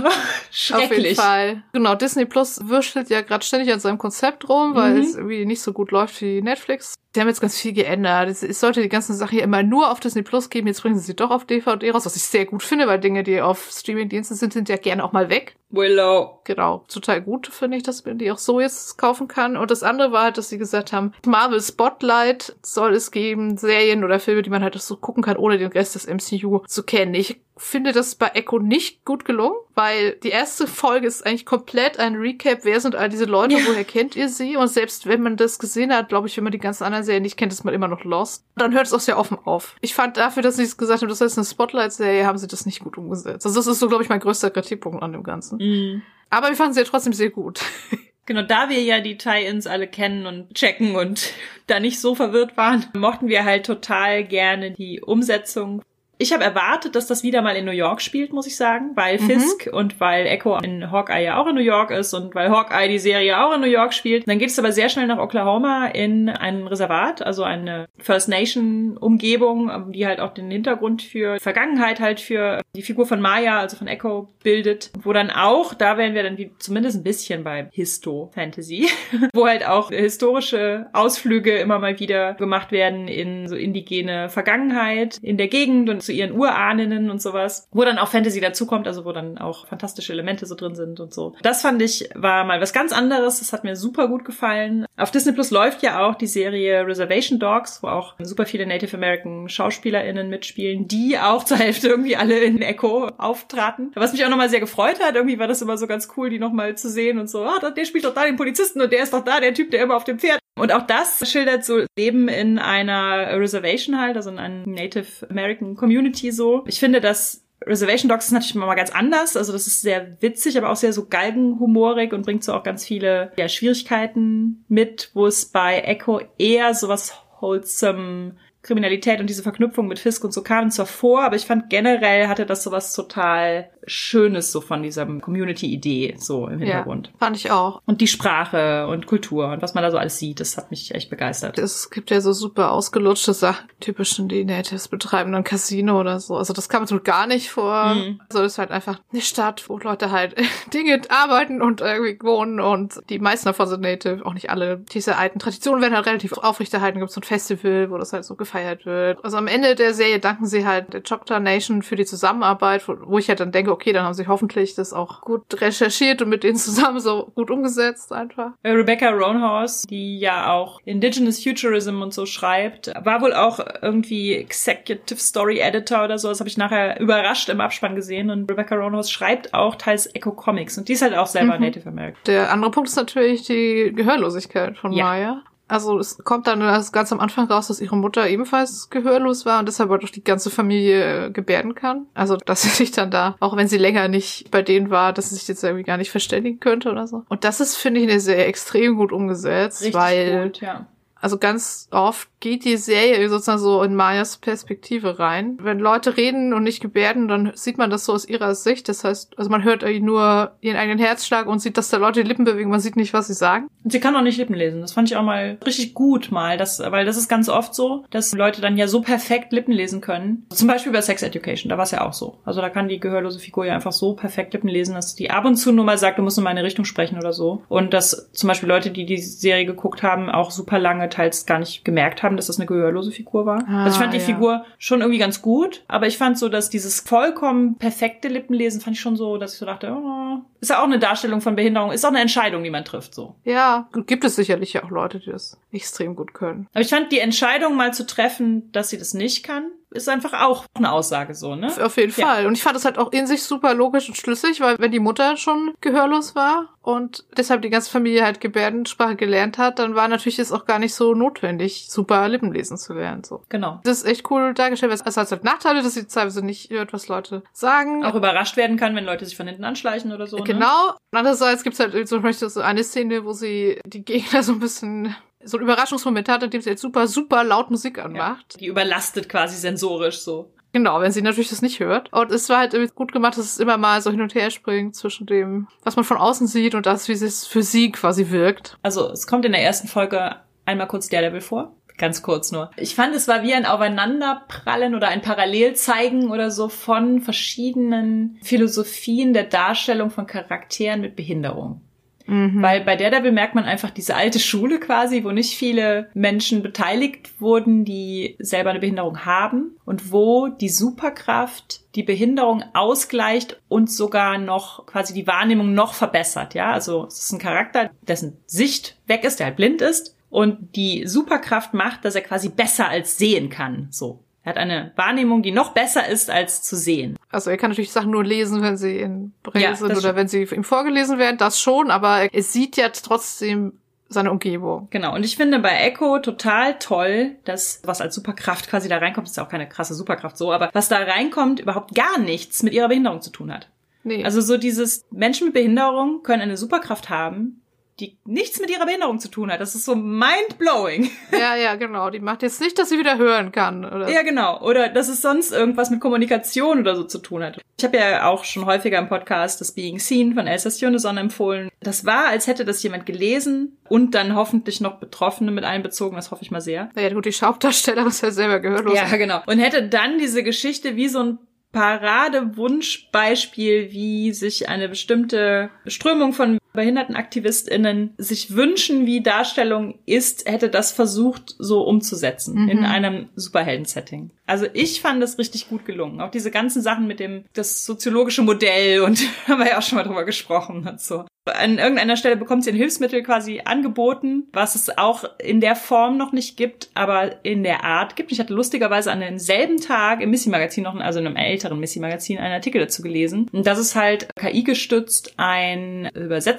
schrecklich. Auf jeden Fall. Genau, Disney Plus würstelt ja gerade ständig an seinem Konzept rum, weil mhm. es irgendwie nicht so gut läuft wie Netflix. Die haben jetzt ganz viel geändert. Es, sollte die ganzen Sachen hier immer nur auf Disney Plus geben. Jetzt bringen sie sie doch auf DVD raus, was ich sehr gut finde, weil Dinge, die auf Streaming-Diensten sind, sind ja gerne auch mal weg. Willow. Genau, total gut finde ich, dass man die auch so jetzt kaufen kann. Und das andere war halt, dass sie gesagt haben, Marvel Spotlight soll es geben, Serien oder Filme, die man halt so gucken kann, ohne den Rest des MCU zu kennen. Ich finde das bei Echo nicht gut gelungen, weil die erste Folge ist eigentlich komplett ein Recap, wer sind all diese Leute, woher kennt ihr sie? Und selbst wenn man das gesehen hat, glaube ich, wenn man die ganzen anderen Serien nicht kennt, ist man immer noch lost. Dann hört es auch sehr offen auf. Ich fand dafür, dass sie es gesagt haben, das heißt eine Spotlight-Serie, haben sie das nicht gut umgesetzt. Also das ist so, glaube ich, mein größter Kritikpunkt an dem Ganzen. Mhm. Aber wir fanden sie ja trotzdem sehr gut. Genau, da wir ja die Tie-Ins alle kennen und checken und da nicht so verwirrt waren, mochten wir halt total gerne die Umsetzung ich habe erwartet, dass das wieder mal in New York spielt, muss ich sagen, weil mhm. Fisk und weil Echo in Hawkeye ja auch in New York ist und weil Hawkeye die Serie auch in New York spielt. Dann geht es aber sehr schnell nach Oklahoma in ein Reservat, also eine First Nation Umgebung, die halt auch den Hintergrund für Vergangenheit halt für die Figur von Maya, also von Echo, bildet. Wo dann auch, da wären wir dann wie zumindest ein bisschen bei Histo Fantasy, wo halt auch historische Ausflüge immer mal wieder gemacht werden in so indigene Vergangenheit in der Gegend und zu ihren Urahninnen und sowas, wo dann auch Fantasy dazukommt, also wo dann auch fantastische Elemente so drin sind und so. Das fand ich war mal was ganz anderes, das hat mir super gut gefallen. Auf Disney Plus läuft ja auch die Serie Reservation Dogs, wo auch super viele Native American SchauspielerInnen mitspielen, die auch zur Hälfte irgendwie alle in Echo auftraten. Was mich auch nochmal sehr gefreut hat, irgendwie war das immer so ganz cool, die nochmal zu sehen und so, ah, der spielt doch da den Polizisten und der ist doch da der Typ, der immer auf dem Pferd und auch das schildert so Leben in einer Reservation halt, also in einer Native American Community so. Ich finde, dass Reservation Dogs ist natürlich mal ganz anders. Also das ist sehr witzig, aber auch sehr so galgenhumorig und bringt so auch ganz viele ja, Schwierigkeiten mit, wo es bei Echo eher sowas wholesome Kriminalität und diese Verknüpfung mit Fisk und so kamen zwar vor, aber ich fand generell hatte das sowas total Schönes so von dieser Community-Idee so im Hintergrund. Ja, fand ich auch. Und die Sprache und Kultur und was man da so alles sieht, das hat mich echt begeistert. Es gibt ja so super ausgelutschte Sachen, typischen die Natives betreiben, ein Casino oder so. Also das kam so gar nicht vor. Mhm. Also das ist halt einfach eine Stadt, wo Leute halt Dinge arbeiten und irgendwie wohnen und die meisten davon sind Native, auch nicht alle. Diese alten Traditionen werden halt relativ aufrechterhalten. Gibt so ein Festival, wo das halt so gefeiert wird. Also am Ende der Serie danken sie halt der Choctaw Nation für die Zusammenarbeit, wo, ich halt dann denke, okay, dann haben sie hoffentlich das auch gut recherchiert und mit denen zusammen so gut umgesetzt einfach. Äh, Rebecca Roanhouse, die ja auch Indigenous Futurism und so schreibt, war wohl auch irgendwie Executive Story Editor oder so. Das habe ich nachher überrascht im Abspann gesehen. Und Rebecca Roanhouse schreibt auch teils Echo Comics und die ist halt auch selber mhm. Native American. Der andere Punkt ist natürlich die Gehörlosigkeit von ja. Maya. Also es kommt dann ganz am Anfang raus, dass ihre Mutter ebenfalls gehörlos war und deshalb auch die ganze Familie äh, gebärden kann. Also dass sie sich dann da, auch wenn sie länger nicht bei denen war, dass sie sich jetzt irgendwie gar nicht verständigen könnte oder so. Und das ist, finde ich, eine sehr extrem gut umgesetzt, Richtig weil gut, ja. also ganz oft geht die Serie sozusagen so in Mayas Perspektive rein. Wenn Leute reden und nicht gebärden, dann sieht man das so aus ihrer Sicht. Das heißt, also man hört nur ihren eigenen Herzschlag und sieht, dass da Leute die Lippen bewegen. Man sieht nicht, was sie sagen. Und sie kann auch nicht Lippen lesen. Das fand ich auch mal richtig gut mal, das, weil das ist ganz oft so, dass Leute dann ja so perfekt Lippen lesen können. Zum Beispiel bei Sex Education, da war es ja auch so. Also da kann die gehörlose Figur ja einfach so perfekt Lippen lesen, dass die ab und zu nur mal sagt, du musst in meine Richtung sprechen oder so. Und dass zum Beispiel Leute, die die Serie geguckt haben, auch super lange teils gar nicht gemerkt haben, haben, dass das eine gehörlose Figur war. Ah, also ich fand die ja. Figur schon irgendwie ganz gut, aber ich fand so, dass dieses vollkommen perfekte Lippenlesen fand ich schon so, dass ich so dachte, oh, ist ja auch eine Darstellung von Behinderung, ist auch eine Entscheidung, die man trifft, so. Ja, gibt es sicherlich ja auch Leute, die das extrem gut können. Aber ich fand die Entscheidung mal zu treffen, dass sie das nicht kann, ist einfach auch eine Aussage so, ne? Auf jeden Ja. Fall. Und ich fand das halt auch in sich super logisch und schlüssig, weil wenn die Mutter schon gehörlos war und deshalb die ganze Familie halt Gebärdensprache gelernt hat, dann war natürlich es auch gar nicht so notwendig, super Lippenlesen zu lernen. So. Genau. Das ist echt cool dargestellt. weil Es hat halt Nachteile, dass sie teilweise nicht hört, was Leute sagen. Auch überrascht werden kann, wenn Leute sich von hinten anschleichen oder so. Ne? Genau. Andererseits gibt's halt zum Beispiel so eine Szene, wo sie die Gegner so ein bisschen so einen Überraschungsmoment hat, in dem sie jetzt super, super laut Musik anmacht. Die überlastet quasi sensorisch so. Genau, wenn sie natürlich das nicht hört. Und es war halt gut gemacht, dass es immer mal so hin und her springt zwischen dem, was man von außen sieht und das, wie es für sie quasi wirkt. Also es kommt in der ersten Folge einmal kurz Daredevil vor. Ganz kurz nur. Ich fand, es war wie ein Aufeinanderprallen oder ein Parallelzeigen oder so von verschiedenen Philosophien der Darstellung von Charakteren mit Behinderung. Weil bei Daredevil merkt man einfach diese alte Schule quasi, wo nicht viele Menschen beteiligt wurden, die selber eine Behinderung haben und wo die Superkraft die Behinderung ausgleicht und sogar noch quasi die Wahrnehmung noch verbessert. Ja, also es ist ein Charakter, dessen Sicht weg ist, der halt blind ist und die Superkraft macht, dass er quasi besser als sehen kann. So. Er hat eine Wahrnehmung, die noch besser ist als zu sehen. Also er kann natürlich Sachen nur lesen, wenn sie in Braille Ja, sind oder schon. wenn sie ihm vorgelesen werden, das schon, aber er sieht ja trotzdem seine Umgebung. Genau. Und ich finde bei Echo total toll, dass was als Superkraft quasi da reinkommt, ist ja auch keine krasse Superkraft so, aber was da reinkommt, überhaupt gar nichts mit ihrer Behinderung zu tun hat. Nee. Also so dieses Menschen mit Behinderung können eine Superkraft haben, die nichts mit ihrer Behinderung zu tun hat. Das ist so mind-blowing. ja, ja, genau. Die macht jetzt nicht, dass sie wieder hören kann. Oder Ja, genau. Oder dass es sonst irgendwas mit Kommunikation oder so zu tun hat. Ich habe ja auch schon häufiger im Podcast das Being Seen von Elsa Sioneson empfohlen. Das war, als hätte das jemand gelesen und dann hoffentlich noch Betroffene mit einbezogen. Das hoffe ich mal sehr. Naja, gut, die Hauptdarstellerin ist ja selber gehörlos. Ja, genau. Und hätte dann diese Geschichte wie so ein Paradewunschbeispiel, wie sich eine bestimmte Strömung von BehindertenaktivistInnen sich wünschen, wie Darstellung ist, hätte das versucht, so umzusetzen in einem Superhelden-Setting. Also ich fand das richtig gut gelungen. Auch diese ganzen Sachen mit dem, das soziologische Modell und haben wir ja auch schon mal drüber gesprochen und so. An irgendeiner Stelle bekommt sie ein Hilfsmittel quasi angeboten, was es auch in der Form noch nicht gibt, aber in der Art gibt. Ich hatte lustigerweise an demselben Tag im Missy-Magazin noch, also in einem älteren Missy-Magazin, einen Artikel dazu gelesen. Und das ist halt KI-gestützt ein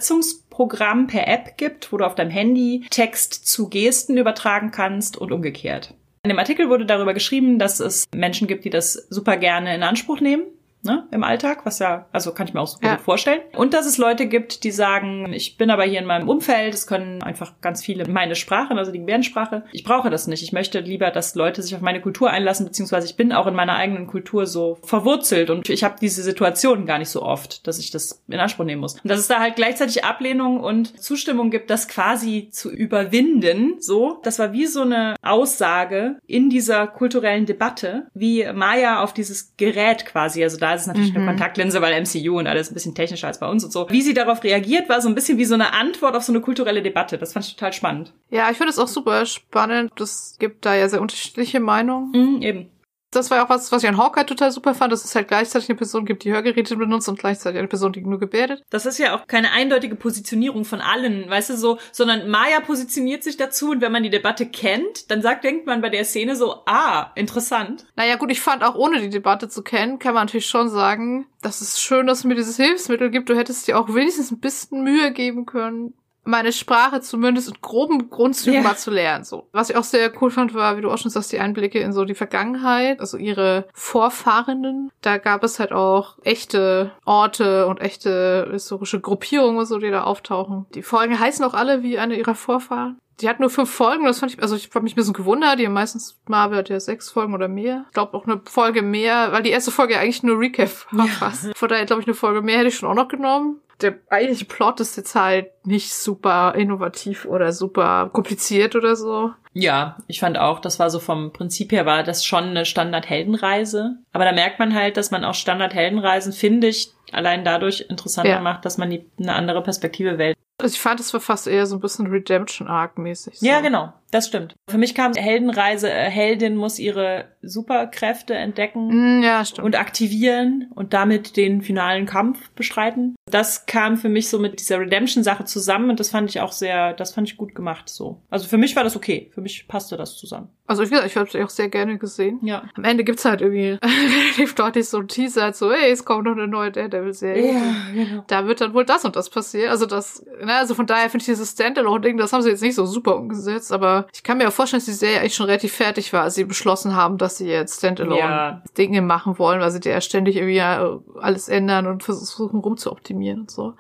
Übersetzungsprogramm per App gibt, wo du auf deinem Handy Text zu Gesten übertragen kannst und umgekehrt. In dem Artikel wurde darüber geschrieben, dass es Menschen gibt, die das super gerne in Anspruch nehmen. Ne, im Alltag, was ja, also kann ich mir auch super Ja. gut vorstellen. Und dass es Leute gibt, die sagen, ich bin aber hier in meinem Umfeld, es können einfach ganz viele meine Sprache, also die Gebärdensprache. Ich brauche das nicht. Ich möchte lieber, dass Leute sich auf meine Kultur einlassen, beziehungsweise ich bin auch in meiner eigenen Kultur so verwurzelt und ich habe diese Situation gar nicht so oft, dass ich das in Anspruch nehmen muss. Und dass es da halt gleichzeitig Ablehnung und Zustimmung gibt, das quasi zu überwinden, so. Das war wie so eine Aussage in dieser kulturellen Debatte, wie Maya auf dieses Gerät quasi, also da ist es natürlich eine Kontaktlinse, weil MCU und alles ein bisschen technischer als bei uns und so. Wie sie darauf reagiert, war so ein bisschen wie so eine Antwort auf so eine kulturelle Debatte. Das fand ich total spannend. Ja, ich finde es auch super spannend. Es gibt da ja sehr unterschiedliche Meinungen. Mhm, eben. Das war ja auch was, was ich an Hawkeye total super fand, dass es halt gleichzeitig eine Person gibt, die Hörgeräte benutzt und gleichzeitig eine Person, die nur gebärdet. Das ist ja auch keine eindeutige Positionierung von allen, weißt du, so, sondern Maya positioniert sich dazu und wenn man die Debatte kennt, dann sagt, denkt man bei der Szene so, ah, interessant. Naja, gut, ich fand auch ohne die Debatte zu kennen, kann man natürlich schon sagen, das ist schön, dass es mir dieses Hilfsmittel gibt. Du hättest dir auch wenigstens ein bisschen Mühe geben können, meine Sprache zumindest in groben Grundzügen Ja. mal zu lernen. So. Was ich auch sehr cool fand, war, wie du auch schon sagst, die Einblicke in so die Vergangenheit, also ihre Vorfahrenden. Da gab es halt auch echte Orte und echte historische Gruppierungen, und so, die da auftauchen. Die Folgen heißen auch alle wie eine ihrer Vorfahren. Die hat nur fünf Folgen, das fand ich, also ich habe mich ein bisschen gewundert, die haben meistens, Marvel hat ja sechs Folgen oder mehr. Ich glaube auch eine Folge mehr, weil die erste Folge ja eigentlich nur Recap war fast. Von daher glaube ich eine Folge mehr hätte ich schon auch noch genommen. Der eigentliche Plot ist jetzt halt nicht super innovativ oder super kompliziert oder so. Ja, ich fand auch, das war so vom Prinzip her war das schon eine Standard-Heldenreise. Aber da merkt man halt, dass man auch Standard-Heldenreisen, finde ich, allein dadurch interessanter Ja. macht, dass man die, eine andere Perspektive wählt. Also ich fand, es war fast eher so ein bisschen Redemption-Arc-mäßig. So. Ja, genau. Das stimmt. Für mich kam Heldenreise, äh, Heldin muss ihre Superkräfte entdecken Mm, ja, stimmt. und aktivieren und damit den finalen Kampf bestreiten. Das kam für mich so mit dieser Redemption-Sache zusammen und das fand ich auch sehr, das fand ich gut gemacht so. Also für mich war das okay. Für mich passte das zusammen. Also ich, ich habe es auch sehr gerne gesehen. Ja. Am Ende gibt's halt irgendwie relativ deutlich so ein Teaser, so, hey, es kommt noch eine neue Daredevil-Serie. genau. Da wird dann wohl das und das passieren. Also das, ne, also von daher finde ich dieses Standalone-Ding, das haben sie jetzt nicht so super umgesetzt, aber ich kann mir auch vorstellen, dass die Serie eigentlich schon relativ fertig war, als sie beschlossen haben, dass sie jetzt Ja. Standalone-Dinge machen wollen, weil sie ja ständig irgendwie ja alles ändern und versuchen rumzuoptimieren und so.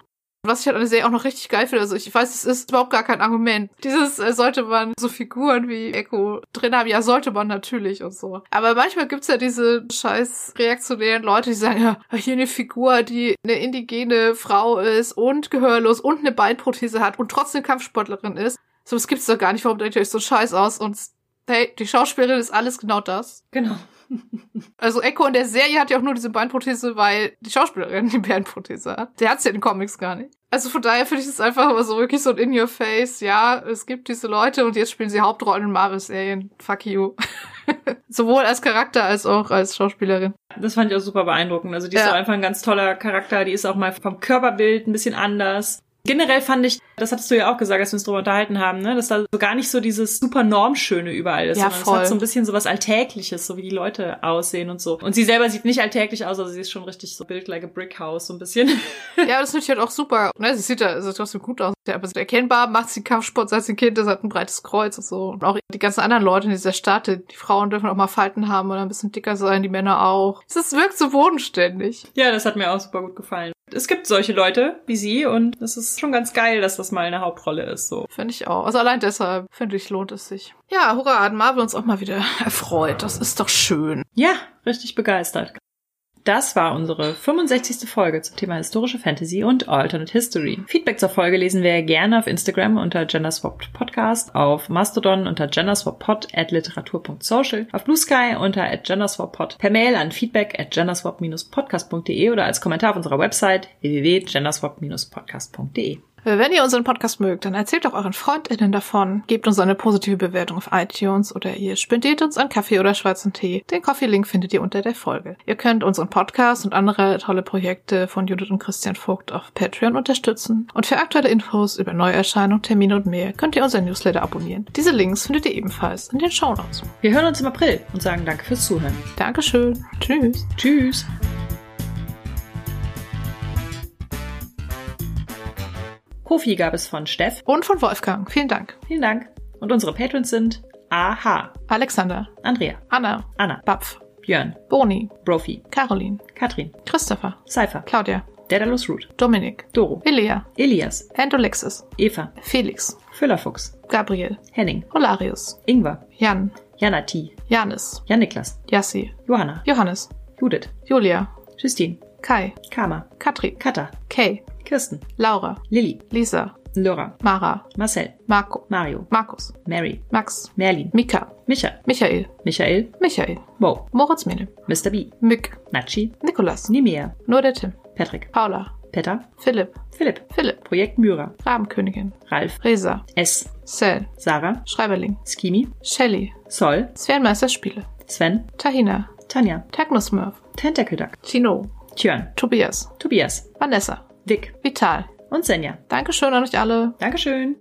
Was ich halt an der Serie auch noch richtig geil finde, also ich weiß, es ist überhaupt gar kein Argument. Dieses, äh, sollte man so Figuren wie Echo drin haben, ja, sollte man natürlich und so. Aber manchmal gibt's ja diese scheiß reaktionären Leute, die sagen, ja, hier eine Figur, die eine indigene Frau ist und gehörlos und eine Beinprothese hat und trotzdem Kampfsportlerin ist. So, das gibt's doch gar nicht. Warum denkt ihr euch so scheiß aus? Und hey, die Schauspielerin ist alles genau das. Genau. Also Echo in der Serie hat ja auch nur diese Beinprothese, weil die Schauspielerin die Beinprothese hat. Der hat's ja in den Comics gar nicht. Also von daher finde ich es einfach immer so wirklich so ein In-Your-Face. Ja, es gibt diese Leute und jetzt spielen sie Hauptrollen in Marvel-Serien. Fuck you. Sowohl als Charakter als auch als Schauspielerin. Das fand ich auch super beeindruckend. Also die ist Ja. auch einfach ein ganz toller Charakter. Die ist auch mal vom Körperbild ein bisschen anders. Generell fand ich, das hattest du ja auch gesagt, als wir uns darüber unterhalten haben, ne, dass da so gar nicht so dieses super Normschöne überall ist, Ja, sondern es voll. hat so ein bisschen so was Alltägliches, so wie die Leute aussehen und so. Und sie selber sieht nicht alltäglich aus, also sie ist schon richtig so built like a brick house, so ein bisschen. Ja, das finde ich halt auch super. Ne, sie sieht ja also trotzdem gut aus. Ja, aber erkennbar macht sie Kampfsport seit sie ein Kind ist, hat ein breites Kreuz und so. Und auch die ganzen anderen Leute in dieser Stadt, die die Frauen dürfen auch mal Falten haben oder ein bisschen dicker sein, die Männer auch. Es wirkt so bodenständig. ja, das hat mir auch super gut gefallen. Es gibt solche Leute wie sie und es ist schon ganz geil, dass das mal eine Hauptrolle ist, so. Finde ich auch. Also allein deshalb, finde ich, lohnt es sich. Ja, hurra, hat Marvel uns auch mal wieder erfreut. Das ist doch schön. Ja, richtig begeistert. Das war unsere 65. Folge zum Thema historische Fantasy und Alternate History. Feedback zur Folge lesen wir gerne auf Instagram unter Genderswapped Podcast, auf Mastodon unter genderswappod at literatur.social, auf Blue Sky unter at per Mail an feedback at genderswap-podcast.de oder als Kommentar auf unserer Website www.genderswap-podcast.de. Wenn ihr unseren Podcast mögt, dann erzählt doch euren FreundInnen davon, gebt uns eine positive Bewertung auf iTunes oder ihr spendiert uns einen Kaffee oder schwarzen Tee. Den Coffee-Link findet ihr unter der Folge. Ihr könnt unseren Podcast und andere tolle Projekte von Judith und Christian Vogt auf Patreon unterstützen. Und für aktuelle Infos über Neuerscheinungen, Termine und mehr könnt ihr unseren Newsletter abonnieren. Diese Links findet ihr ebenfalls in den Shownotes. Wir hören uns im April und sagen danke fürs Zuhören. Dankeschön. Tschüss. Tschüss! Kofi gab es von Steff. Und von Wolfgang. Vielen Dank. Vielen Dank. Und unsere Patrons sind Aha, Alexander, Andrea, Anna, Anna, Bapf, Björn, Boni, Brophy, Caroline, Katrin, Christopher, Cypher, Claudia, Daedalus Root, Dominik, Doro, Elia, Elias, Andolexis, Eva, Felix, Füllerfuchs, Gabriel, Henning, Holarius, Ingwer, Jan, Janati, Janis, Jan-Niklas, Yassi, Johanna, Johannes, Judith, Julia, Justine, Kai, Karma, Katrin, Katha, Kay, Kirsten, Laura, Lilly, Lisa, Laura, Mara, Marcel, Marco, Mario, Markus, Mary, Max, Merlin, Mika, Micha, Michael, Michael, Michael, Mo, Moritz Mene, Mr. B, Mick, Nachi, Nikolas, Nimea, nur der Tim, Patrick, Paula, Petter, Philipp, Philipp, Philipp, Projekt Myra, Rabenkönigin, Ralf, Resa, S, Cell, Sarah, Schreiberling, Skimi, Shelly, Sol, Sphärenmeister Spiele, Sven, Tahina, Tanja, Technosmurf, Tentacle Duck, Chino, Tjörn, Tobias, Tobias, Vanessa, Vic Vital. und Senja. Dankeschön an euch alle. Dankeschön.